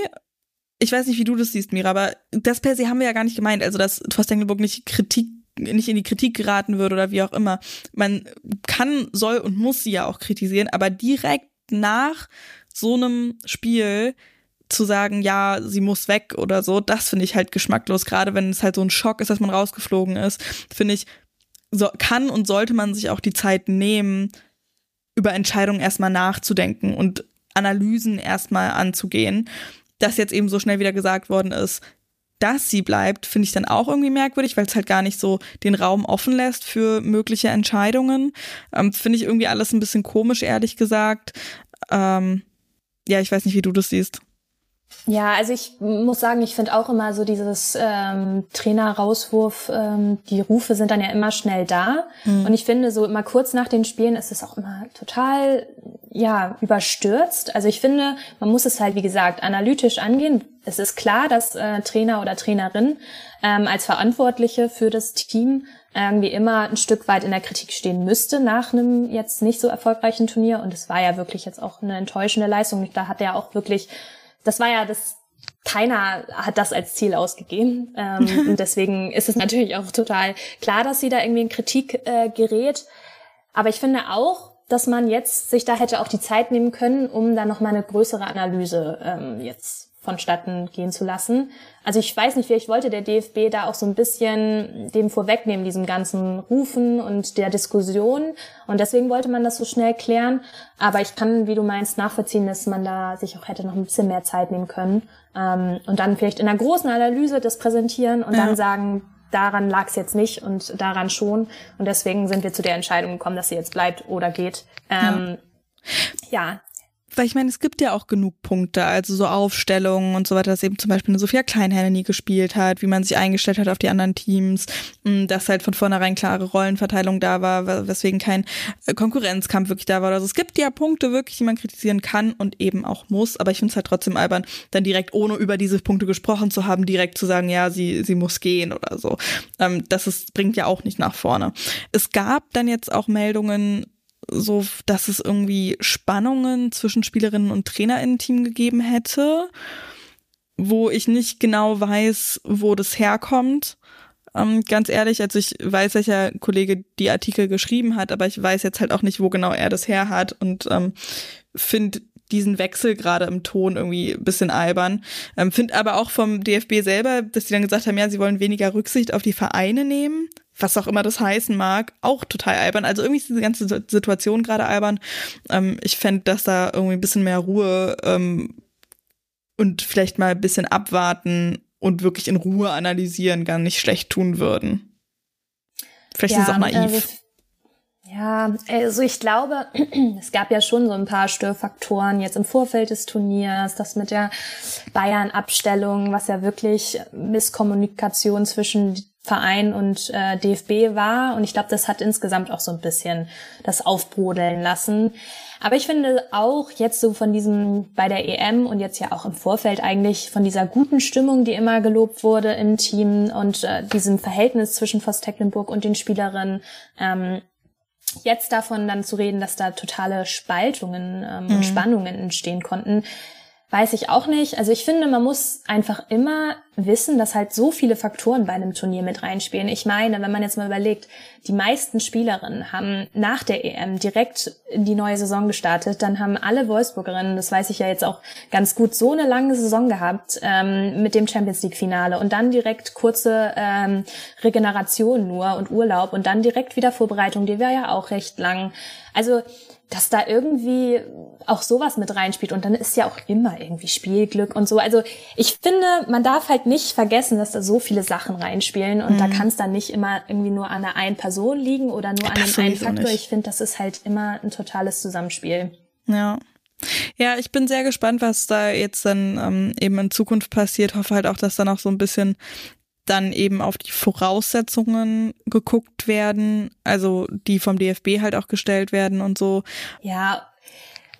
ich weiß nicht, wie du das siehst, Mira, aber das per se haben wir ja gar nicht gemeint. Also, dass Thorsten Engelburg nicht Kritik nicht in die Kritik geraten würde oder wie auch immer. Man kann, soll und muss sie ja auch kritisieren, aber direkt nach so einem Spiel zu sagen, ja, sie muss weg oder so, das finde ich halt geschmacklos. Gerade wenn es halt so ein Schock ist, dass man rausgeflogen ist, finde ich, so kann und sollte man sich auch die Zeit nehmen, über Entscheidungen erstmal nachzudenken und Analysen erstmal anzugehen. Dass jetzt eben so schnell wieder gesagt worden ist, dass sie bleibt, finde ich dann auch irgendwie merkwürdig, weil es halt gar nicht so den Raum offen lässt für mögliche Entscheidungen. Ähm, finde ich irgendwie alles ein bisschen komisch, ehrlich gesagt. Ähm, ja, ich weiß nicht, wie du das siehst. Ja, also ich muss sagen, ich finde auch immer so dieses ähm, Trainer-Rauswurf, ähm, die Rufe sind dann ja immer schnell da. Mhm. Und ich finde, so immer kurz nach den Spielen ist es auch immer total, ja, überstürzt. Also ich finde, man muss es halt, wie gesagt, analytisch angehen. Es ist klar, dass äh, Trainer oder Trainerin ähm, als Verantwortliche für das Team irgendwie immer ein Stück weit in der Kritik stehen müsste nach einem jetzt nicht so erfolgreichen Turnier. Und es war ja wirklich jetzt auch eine enttäuschende Leistung. Da hat er auch wirklich das war ja das, keiner hat das als Ziel ausgegeben. Ähm, und deswegen ist es natürlich auch total klar, dass sie da irgendwie in Kritik äh, gerät. Aber ich finde auch, dass man jetzt sich da hätte auch die Zeit nehmen können, um da nochmal eine größere Analyse ähm, jetzt vonstatten gehen zu lassen. Also ich weiß nicht, vielleicht wollte der DFB da auch so ein bisschen dem vorwegnehmen, diesem ganzen Rufen und der Diskussion. Und deswegen wollte man das so schnell klären. Aber ich kann, wie du meinst, nachvollziehen, dass man da sich auch hätte noch ein bisschen mehr Zeit nehmen können. Ähm, und dann vielleicht in einer großen Analyse das präsentieren und ja. dann sagen, daran lag es jetzt nicht und daran schon. Und deswegen sind wir zu der Entscheidung gekommen, dass sie jetzt bleibt oder geht. Ähm, ja. Weil ich meine, es gibt ja auch genug Punkte, also so Aufstellungen und so weiter, dass eben zum Beispiel eine Sophia Kleinherne nie gespielt hat, wie man sich eingestellt hat auf die anderen Teams, dass halt von vornherein klare Rollenverteilung da war, weswegen kein äh, Konkurrenzkampf wirklich da war. Also es gibt ja Punkte wirklich, die man kritisieren kann und eben auch muss, aber ich finde es halt trotzdem albern, dann direkt ohne über diese Punkte gesprochen zu haben, direkt zu sagen, ja, sie, sie muss gehen oder so. Ähm, das ist, bringt ja auch nicht nach vorne. Es gab dann jetzt auch Meldungen, so, dass es irgendwie Spannungen zwischen Spielerinnen und TrainerInnen-Team gegeben hätte, wo ich nicht genau weiß, wo das herkommt. Ähm, ganz ehrlich, also ich weiß, welcher Kollege die Artikel geschrieben hat, aber ich weiß jetzt halt auch nicht, wo genau er das her hat und ähm, finde diesen Wechsel gerade im Ton irgendwie bisschen albern. Ähm, Finde aber auch vom DFB selber, dass sie dann gesagt haben, ja, sie wollen weniger Rücksicht auf die Vereine nehmen, was auch immer das heißen mag, auch total albern. Also irgendwie ist diese ganze Situation gerade albern. Ähm, ich fände, dass da irgendwie ein bisschen mehr Ruhe ähm, und vielleicht mal ein bisschen abwarten und wirklich in Ruhe analysieren gar nicht schlecht tun würden. Vielleicht ja, ist es auch naiv. Also ja, also ich glaube, es gab ja schon so ein paar Störfaktoren jetzt im Vorfeld des Turniers, das mit der Bayern-Abstellung, was ja wirklich Misskommunikation zwischen Verein und äh, DFB war. Und ich glaube, das hat insgesamt auch so ein bisschen das aufbrodeln lassen. Aber ich finde auch jetzt so von diesem bei der EM und jetzt ja auch im Vorfeld eigentlich von dieser guten Stimmung, die immer gelobt wurde im Team und äh, diesem Verhältnis zwischen Voss Tecklenburg und den Spielerinnen, ähm, jetzt davon dann zu reden, dass da totale Spaltungen ähm, mhm. und Spannungen entstehen konnten, Weiß ich auch nicht. Also ich finde, man muss einfach immer wissen, dass halt so viele Faktoren bei einem Turnier mit reinspielen. Ich meine, wenn man jetzt mal überlegt, die meisten Spielerinnen haben nach der EM direkt in die neue Saison gestartet, dann haben alle Wolfsburgerinnen, das weiß ich ja jetzt auch ganz gut, so eine lange Saison gehabt ähm, mit dem Champions League Finale und dann direkt kurze ähm, Regeneration nur und Urlaub und dann direkt wieder Vorbereitung, die wäre ja auch recht lang. Also dass da irgendwie auch sowas mit reinspielt und dann ist ja auch immer irgendwie Spielglück und so. Also ich finde, man darf halt nicht vergessen, dass da so viele Sachen reinspielen und mhm. da kann es dann nicht immer irgendwie nur an der einen Person liegen oder nur an dem einen Faktor. Ich finde, das ist halt immer ein totales Zusammenspiel. Ja. Ja, ich bin sehr gespannt, was da jetzt dann ähm, eben in Zukunft passiert. Hoffe halt auch, dass dann auch so ein bisschen dann eben auf die Voraussetzungen geguckt werden, also die vom DFB halt auch gestellt werden und so. Ja,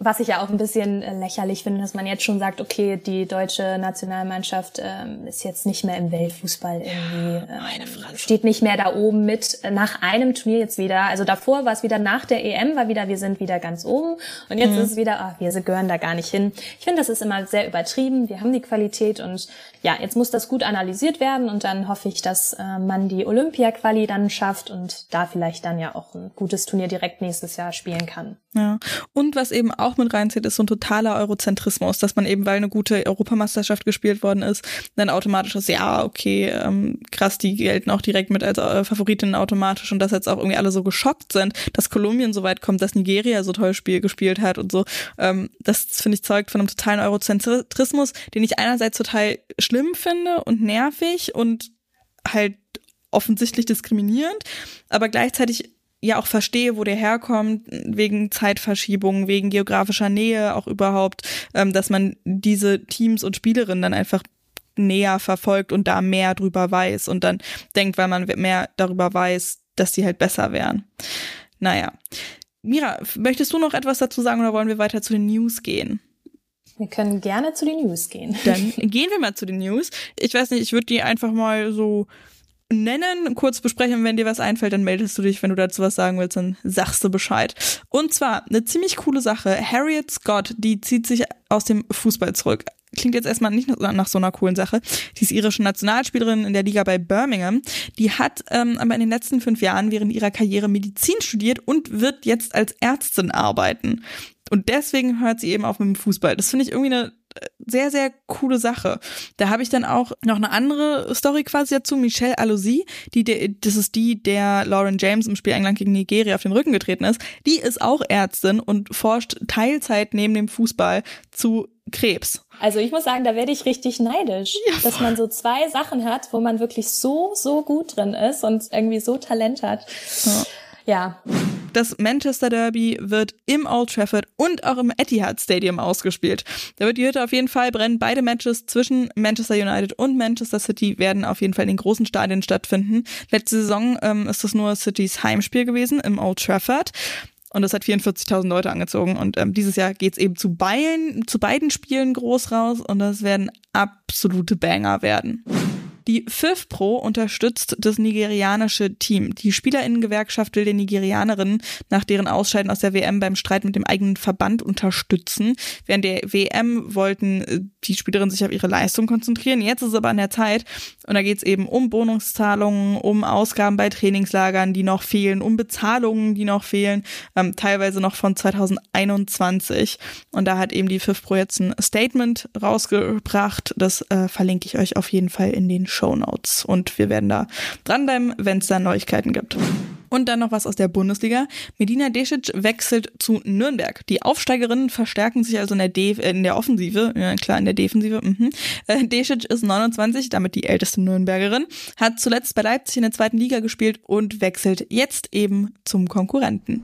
was ich ja auch ein bisschen äh, lächerlich finde, dass man jetzt schon sagt, okay, die deutsche Nationalmannschaft ähm, ist jetzt nicht mehr im Weltfußball irgendwie, ähm, steht nicht mehr da oben mit nach einem Turnier jetzt wieder. Also davor war es wieder nach der EM, war wieder, wir sind wieder ganz oben und jetzt mhm. ist es wieder, ach, wir gehören da gar nicht hin. Ich finde, das ist immer sehr übertrieben. Wir haben die Qualität und ja, jetzt muss das gut analysiert werden und dann hoffe ich, dass äh, man die Olympia-Quali dann schafft und da vielleicht dann ja auch ein gutes Turnier direkt nächstes Jahr spielen kann. Ja. Und was eben auch mit reinzieht, ist so ein totaler Eurozentrismus, dass man eben, weil eine gute Europameisterschaft gespielt worden ist, dann automatisch ist, ja, okay, ähm, krass, die gelten auch direkt mit als äh, Favoritinnen automatisch und dass jetzt auch irgendwie alle so geschockt sind, dass Kolumbien so weit kommt, dass Nigeria so toll Spiel gespielt hat und so. Ähm, das, finde ich, zeugt von einem totalen Eurozentrismus, den ich einerseits total schlimm finde und nervig und halt offensichtlich diskriminierend, aber gleichzeitig ja auch verstehe, wo der herkommt, wegen Zeitverschiebung, wegen geografischer Nähe auch überhaupt, ähm, dass man diese Teams und Spielerinnen dann einfach näher verfolgt und da mehr drüber weiß und dann denkt, weil man mehr darüber weiß, dass die halt besser wären. Naja. Mira, möchtest du noch etwas dazu sagen oder wollen wir weiter zu den News gehen? Wir können gerne zu den News gehen. Dann gehen wir mal zu den News. Ich weiß nicht, ich würde die einfach mal so nennen, kurz besprechen. Wenn dir was einfällt, dann meldest du dich. Wenn du dazu was sagen willst, dann sagst du Bescheid. Und zwar eine ziemlich coole Sache. Harriet Scott, die zieht sich aus dem Fußball zurück. Klingt jetzt erstmal nicht nach so einer coolen Sache. Die ist irische Nationalspielerin in der Liga bei Birmingham. Die hat ähm, aber in den letzten fünf Jahren während ihrer Karriere Medizin studiert und wird jetzt als Ärztin arbeiten. Und deswegen hört sie eben auf mit dem Fußball. Das finde ich irgendwie eine sehr, sehr coole Sache. Da habe ich dann auch noch eine andere Story quasi dazu. Michelle Alosi, die, das ist die, der Lauren James im Spiel England gegen Nigeria auf den Rücken getreten ist. Die ist auch Ärztin und forscht Teilzeit neben dem Fußball zu Krebs. Also ich muss sagen, da werde ich richtig neidisch, ja, dass man so zwei Sachen hat, wo man wirklich so, so gut drin ist und irgendwie so Talent hat. Ja. ja. Das Manchester Derby wird im Old Trafford und auch im Etihad Stadium ausgespielt. Da wird die Hütte auf jeden Fall brennen. Beide Matches zwischen Manchester United und Manchester City werden auf jeden Fall in den großen Stadien stattfinden. Letzte Saison ähm, ist das nur Citys Heimspiel gewesen im Old Trafford. Und das hat 44.000 Leute angezogen. Und ähm, dieses Jahr geht's eben zu beiden, zu beiden Spielen groß raus. Und das werden absolute Banger werden. Die FIFPro unterstützt das nigerianische Team. Die Spielerinnengewerkschaft will den Nigerianerinnen nach deren Ausscheiden aus der WM beim Streit mit dem eigenen Verband unterstützen. Während der WM wollten äh, die Spielerinnen sich auf ihre Leistung konzentrieren. Jetzt ist aber an der Zeit und da geht es eben um Bonuszahlungen, um Ausgaben bei Trainingslagern, die noch fehlen, um Bezahlungen, die noch fehlen, ähm, teilweise noch von 2021. Und da hat eben die FIFPro jetzt ein Statement rausgebracht. Das äh, verlinke ich euch auf jeden Fall in den Show Notes. Und wir werden da dranbleiben, wenn es da Neuigkeiten gibt. Und dann noch was aus der Bundesliga. Medina Desic wechselt zu Nürnberg. Die Aufsteigerinnen verstärken sich also in der, De äh, in der Offensive, ja klar, in der Defensive. Mhm. Äh, Desic ist 29, damit die älteste Nürnbergerin, hat zuletzt bei Leipzig in der zweiten Liga gespielt und wechselt jetzt eben zum Konkurrenten.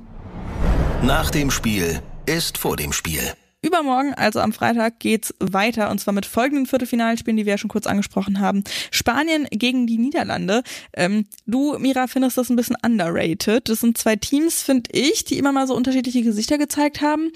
Nach dem Spiel ist vor dem Spiel. Übermorgen, also am Freitag, geht's weiter und zwar mit folgenden Viertelfinalspielen, die wir ja schon kurz angesprochen haben. Spanien gegen die Niederlande. Ähm, du, Mira, findest das ein bisschen underrated. Das sind zwei Teams, finde ich, die immer mal so unterschiedliche Gesichter gezeigt haben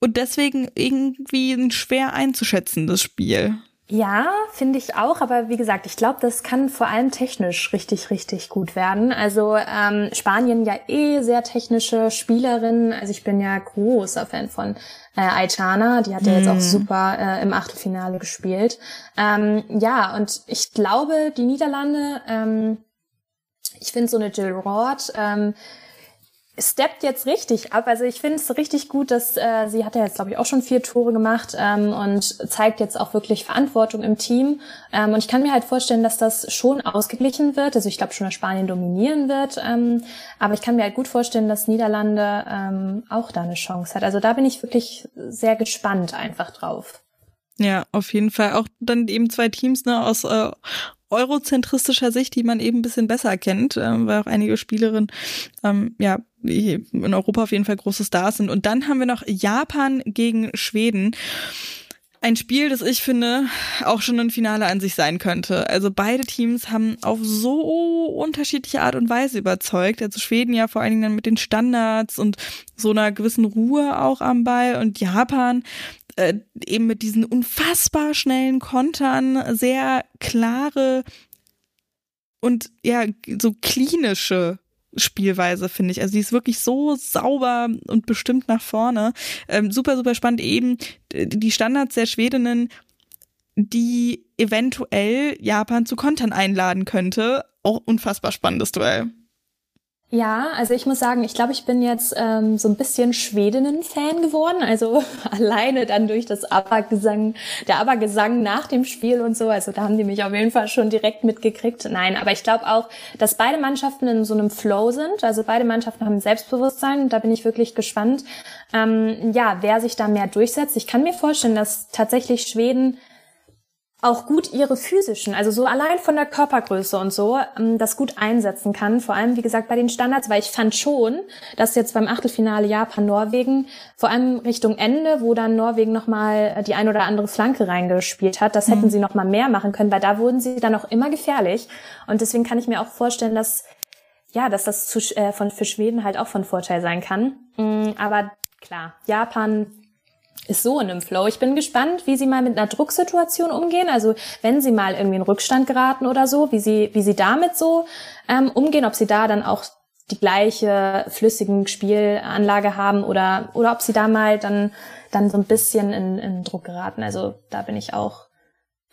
und deswegen irgendwie ein schwer einzuschätzendes Spiel. Ja, finde ich auch, aber wie gesagt, ich glaube, das kann vor allem technisch richtig, richtig gut werden. Also ähm, Spanien ja eh sehr technische Spielerin. Also ich bin ja großer Fan von äh, Aitana, die hat ja jetzt auch mhm. super äh, im Achtelfinale gespielt. Ähm, ja, und ich glaube, die Niederlande, ähm, ich finde so eine Jill Roth, ähm, steppt jetzt richtig ab. Also ich finde es richtig gut, dass äh, sie hat ja jetzt, glaube ich, auch schon vier Tore gemacht ähm, und zeigt jetzt auch wirklich Verantwortung im Team. Ähm, und ich kann mir halt vorstellen, dass das schon ausgeglichen wird. Also ich glaube schon, dass Spanien dominieren wird. Ähm, aber ich kann mir halt gut vorstellen, dass Niederlande ähm, auch da eine Chance hat. Also da bin ich wirklich sehr gespannt einfach drauf. Ja, auf jeden Fall. Auch dann eben zwei Teams ne, aus äh, eurozentristischer Sicht, die man eben ein bisschen besser kennt, äh, weil auch einige Spielerinnen ähm, ja in Europa auf jeden Fall große Stars sind. Und dann haben wir noch Japan gegen Schweden. Ein Spiel, das ich finde, auch schon ein Finale an sich sein könnte. Also beide Teams haben auf so unterschiedliche Art und Weise überzeugt. Also Schweden ja vor allen Dingen dann mit den Standards und so einer gewissen Ruhe auch am Ball und Japan äh, eben mit diesen unfassbar schnellen Kontern, sehr klare und ja, so klinische Spielweise, finde ich. Also die ist wirklich so sauber und bestimmt nach vorne. Ähm, super, super spannend. Eben die Standards der Schwedinnen, die eventuell Japan zu Kontern einladen könnte. Auch unfassbar spannendes Duell. Ja, also ich muss sagen, ich glaube, ich bin jetzt ähm, so ein bisschen Schwedinnen-Fan geworden. Also alleine dann durch das Abergesang, der Abergesang nach dem Spiel und so. Also da haben die mich auf jeden Fall schon direkt mitgekriegt. Nein, aber ich glaube auch, dass beide Mannschaften in so einem Flow sind. Also beide Mannschaften haben Selbstbewusstsein. Da bin ich wirklich gespannt, ähm, ja, wer sich da mehr durchsetzt. Ich kann mir vorstellen, dass tatsächlich Schweden auch gut ihre physischen, also so allein von der Körpergröße und so, ähm, das gut einsetzen kann. Vor allem, wie gesagt, bei den Standards, weil ich fand schon, dass jetzt beim Achtelfinale Japan-Norwegen, vor allem Richtung Ende, wo dann Norwegen nochmal äh, die ein oder andere Flanke reingespielt hat, das hätten mhm. sie nochmal mehr machen können, weil da wurden sie dann auch immer gefährlich. Und deswegen kann ich mir auch vorstellen, dass, ja, dass das zu, äh, von, für Schweden halt auch von Vorteil sein kann. Mhm, aber klar, Japan ist so in einem Flow. Ich bin gespannt, wie sie mal mit einer Drucksituation umgehen. Also wenn sie mal irgendwie in Rückstand geraten oder so, wie sie, wie sie damit so ähm, umgehen, ob sie da dann auch die gleiche flüssigen Spielanlage haben oder, oder ob sie da mal dann, dann so ein bisschen in, in Druck geraten. Also da bin ich auch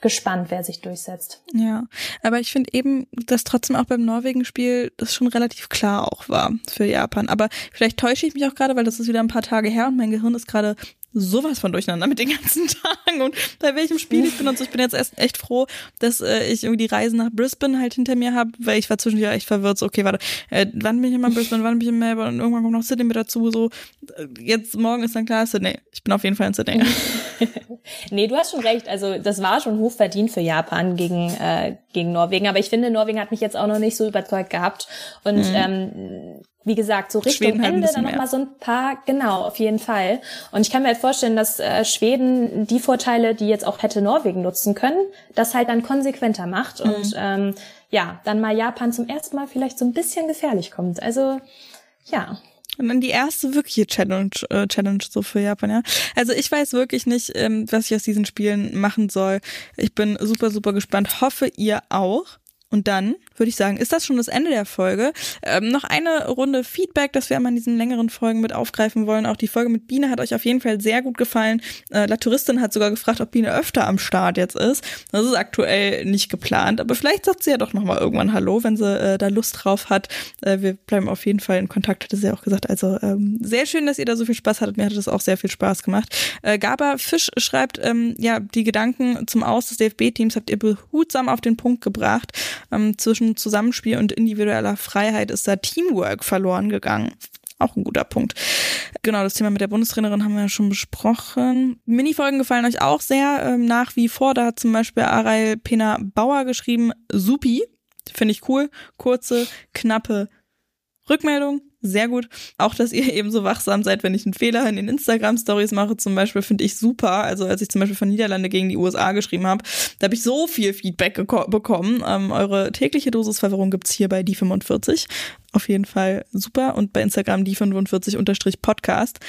gespannt, wer sich durchsetzt. Ja, aber ich finde eben, dass trotzdem auch beim Norwegen-Spiel das schon relativ klar auch war für Japan. Aber vielleicht täusche ich mich auch gerade, weil das ist wieder ein paar Tage her und mein Gehirn ist gerade sowas von durcheinander mit den ganzen Tagen und bei welchem Spiel ich bin und so. Ich bin jetzt erst echt froh, dass äh, ich irgendwie die Reise nach Brisbane halt hinter mir habe, weil ich war zwischendurch echt verwirrt. So, okay, warte, äh, wann bin ich immer in Brisbane, wann bin ich in Melbourne und irgendwann kommt noch Sydney mit dazu. So, äh, jetzt morgen ist dann klar Sydney. Ich bin auf jeden Fall in Sydney. nee, du hast schon recht. Also das war schon hochverdient für Japan gegen, äh, gegen Norwegen. Aber ich finde, Norwegen hat mich jetzt auch noch nicht so überzeugt gehabt. Und mhm. ähm, wie gesagt, so Richtung Schweden Ende dann nochmal so ein paar, genau, auf jeden Fall. Und ich kann mir halt vorstellen, dass äh, Schweden die Vorteile, die jetzt auch hätte Norwegen nutzen können, das halt dann konsequenter macht mhm. und ähm, ja, dann mal Japan zum ersten Mal vielleicht so ein bisschen gefährlich kommt. Also ja. Und dann die erste wirkliche Challenge, äh, Challenge so für Japan, ja. Also ich weiß wirklich nicht, ähm, was ich aus diesen Spielen machen soll. Ich bin super, super gespannt. Hoffe ihr auch. Und dann würde ich sagen, ist das schon das Ende der Folge. Ähm, noch eine Runde Feedback, das wir einmal in diesen längeren Folgen mit aufgreifen wollen. Auch die Folge mit Biene hat euch auf jeden Fall sehr gut gefallen. Äh, La Touristin hat sogar gefragt, ob Biene öfter am Start jetzt ist. Das ist aktuell nicht geplant, aber vielleicht sagt sie ja doch nochmal irgendwann Hallo, wenn sie äh, da Lust drauf hat. Äh, wir bleiben auf jeden Fall in Kontakt, hatte sie auch gesagt. Also ähm, sehr schön, dass ihr da so viel Spaß hattet. Mir hat das auch sehr viel Spaß gemacht. Äh, Gaba Fisch schreibt, ähm, ja, die Gedanken zum Aus des DFB-Teams habt ihr behutsam auf den Punkt gebracht. Ähm, zwischen Zusammenspiel und individueller Freiheit ist da Teamwork verloren gegangen. Auch ein guter Punkt. Genau, das Thema mit der Bundestrainerin haben wir ja schon besprochen. Minifolgen gefallen euch auch sehr ähm, nach wie vor. Da hat zum Beispiel Arail Pena Bauer geschrieben, Supi. Finde ich cool. Kurze, knappe Rückmeldung sehr gut. Auch, dass ihr eben so wachsam seid, wenn ich einen Fehler in den Instagram-Stories mache, zum Beispiel, finde ich super. Also als ich zum Beispiel von Niederlande gegen die USA geschrieben habe, da habe ich so viel Feedback bekommen. Ähm, eure tägliche Dosis Verwirrung gibt's hier bei die 45 auf jeden Fall super und bei Instagram die 45 Podcast.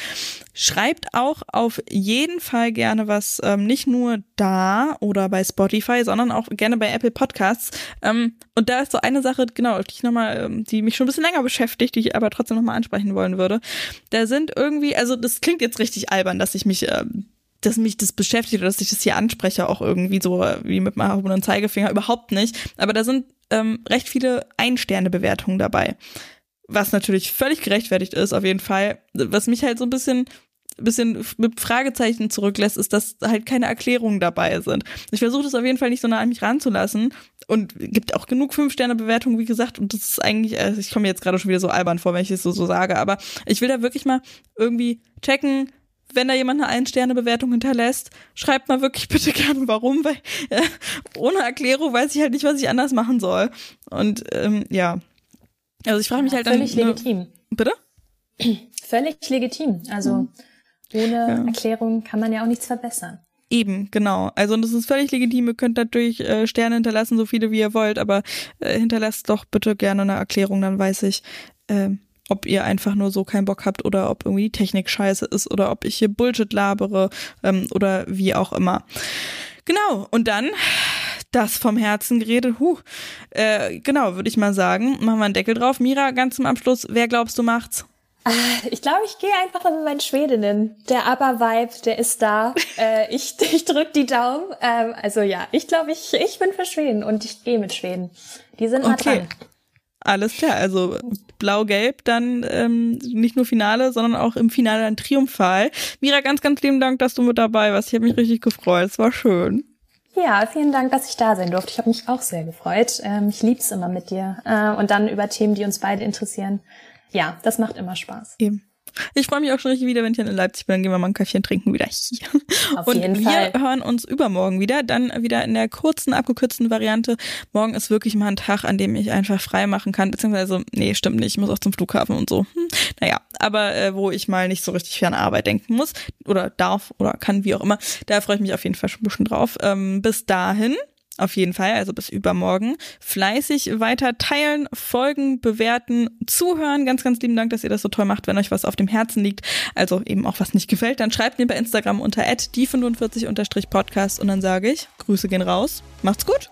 Schreibt auch auf jeden Fall gerne was, ähm, nicht nur da oder bei Spotify, sondern auch gerne bei Apple Podcasts. Ähm, und da ist so eine Sache, genau, die ich nochmal, ähm, die mich schon ein bisschen länger beschäftigt, die ich aber trotzdem nochmal ansprechen wollen würde. Da sind irgendwie, also das klingt jetzt richtig albern, dass ich mich ähm, dass mich das beschäftigt oder dass ich das hier anspreche, auch irgendwie so wie mit meinem Zeigefinger, überhaupt nicht. Aber da sind ähm, recht viele Ein-Sterne-Bewertungen dabei. Was natürlich völlig gerechtfertigt ist, auf jeden Fall. Was mich halt so ein bisschen bisschen mit Fragezeichen zurücklässt, ist, dass halt keine Erklärungen dabei sind. Ich versuche das auf jeden Fall nicht so nah an mich ranzulassen und gibt auch genug Fünf-Sterne-Bewertungen, wie gesagt, und das ist eigentlich, also ich komme jetzt gerade schon wieder so albern vor, wenn ich es so, so sage, aber ich will da wirklich mal irgendwie checken, wenn da jemand eine Ein-Sterne-Bewertung hinterlässt, schreibt mal wirklich bitte gerne warum, weil äh, ohne Erklärung weiß ich halt nicht, was ich anders machen soll. Und ähm, ja. Also ich frage mich ja, halt völlig dann. Völlig legitim. Bitte? Völlig legitim. Also mhm. ohne ja. Erklärung kann man ja auch nichts verbessern. Eben, genau. Also und das ist völlig legitim. Ihr könnt natürlich äh, Sterne hinterlassen, so viele wie ihr wollt, aber äh, hinterlasst doch bitte gerne eine Erklärung, dann weiß ich, äh, ob ihr einfach nur so keinen Bock habt oder ob irgendwie die Technik scheiße ist oder ob ich hier Bullshit labere ähm, oder wie auch immer. Genau, und dann das vom Herzen geredet. Huh, äh, genau, würde ich mal sagen. Machen wir einen Deckel drauf. Mira, ganz zum Abschluss, wer glaubst du macht's? Ah, ich glaube, ich gehe einfach mit meinen Schwedinnen. Der Aber-Vibe, der ist da. äh, ich ich drück die Daumen. Ähm, also ja, ich glaube, ich, ich bin für Schweden und ich gehe mit Schweden. Die sind okay. dran. Alles klar, also blau-gelb dann ähm, nicht nur Finale, sondern auch im Finale ein Triumphal. Mira, ganz, ganz lieben Dank, dass du mit dabei warst. Ich habe mich richtig gefreut. Es war schön. Ja, vielen Dank, dass ich da sein durfte. Ich habe mich auch sehr gefreut. Ähm, ich lieb's immer mit dir. Äh, und dann über Themen, die uns beide interessieren. Ja, das macht immer Spaß. Eben. Ich freue mich auch schon richtig wieder, wenn ich dann in Leipzig bin. Dann gehen wir mal ein Kaffee trinken wieder hier. Auf und wir Fall. hören uns übermorgen wieder. Dann wieder in der kurzen, abgekürzten Variante. Morgen ist wirklich mal ein Tag, an dem ich einfach frei machen kann. Beziehungsweise, nee, stimmt nicht. Ich muss auch zum Flughafen und so. Hm, naja, aber äh, wo ich mal nicht so richtig für eine Arbeit denken muss. Oder darf oder kann, wie auch immer. Da freue ich mich auf jeden Fall schon ein bisschen drauf. Ähm, bis dahin auf jeden Fall, also bis übermorgen. Fleißig weiter teilen, folgen, bewerten, zuhören. Ganz, ganz lieben Dank, dass ihr das so toll macht. Wenn euch was auf dem Herzen liegt, also eben auch was nicht gefällt, dann schreibt mir bei Instagram unter die45-podcast und dann sage ich, Grüße gehen raus. Macht's gut.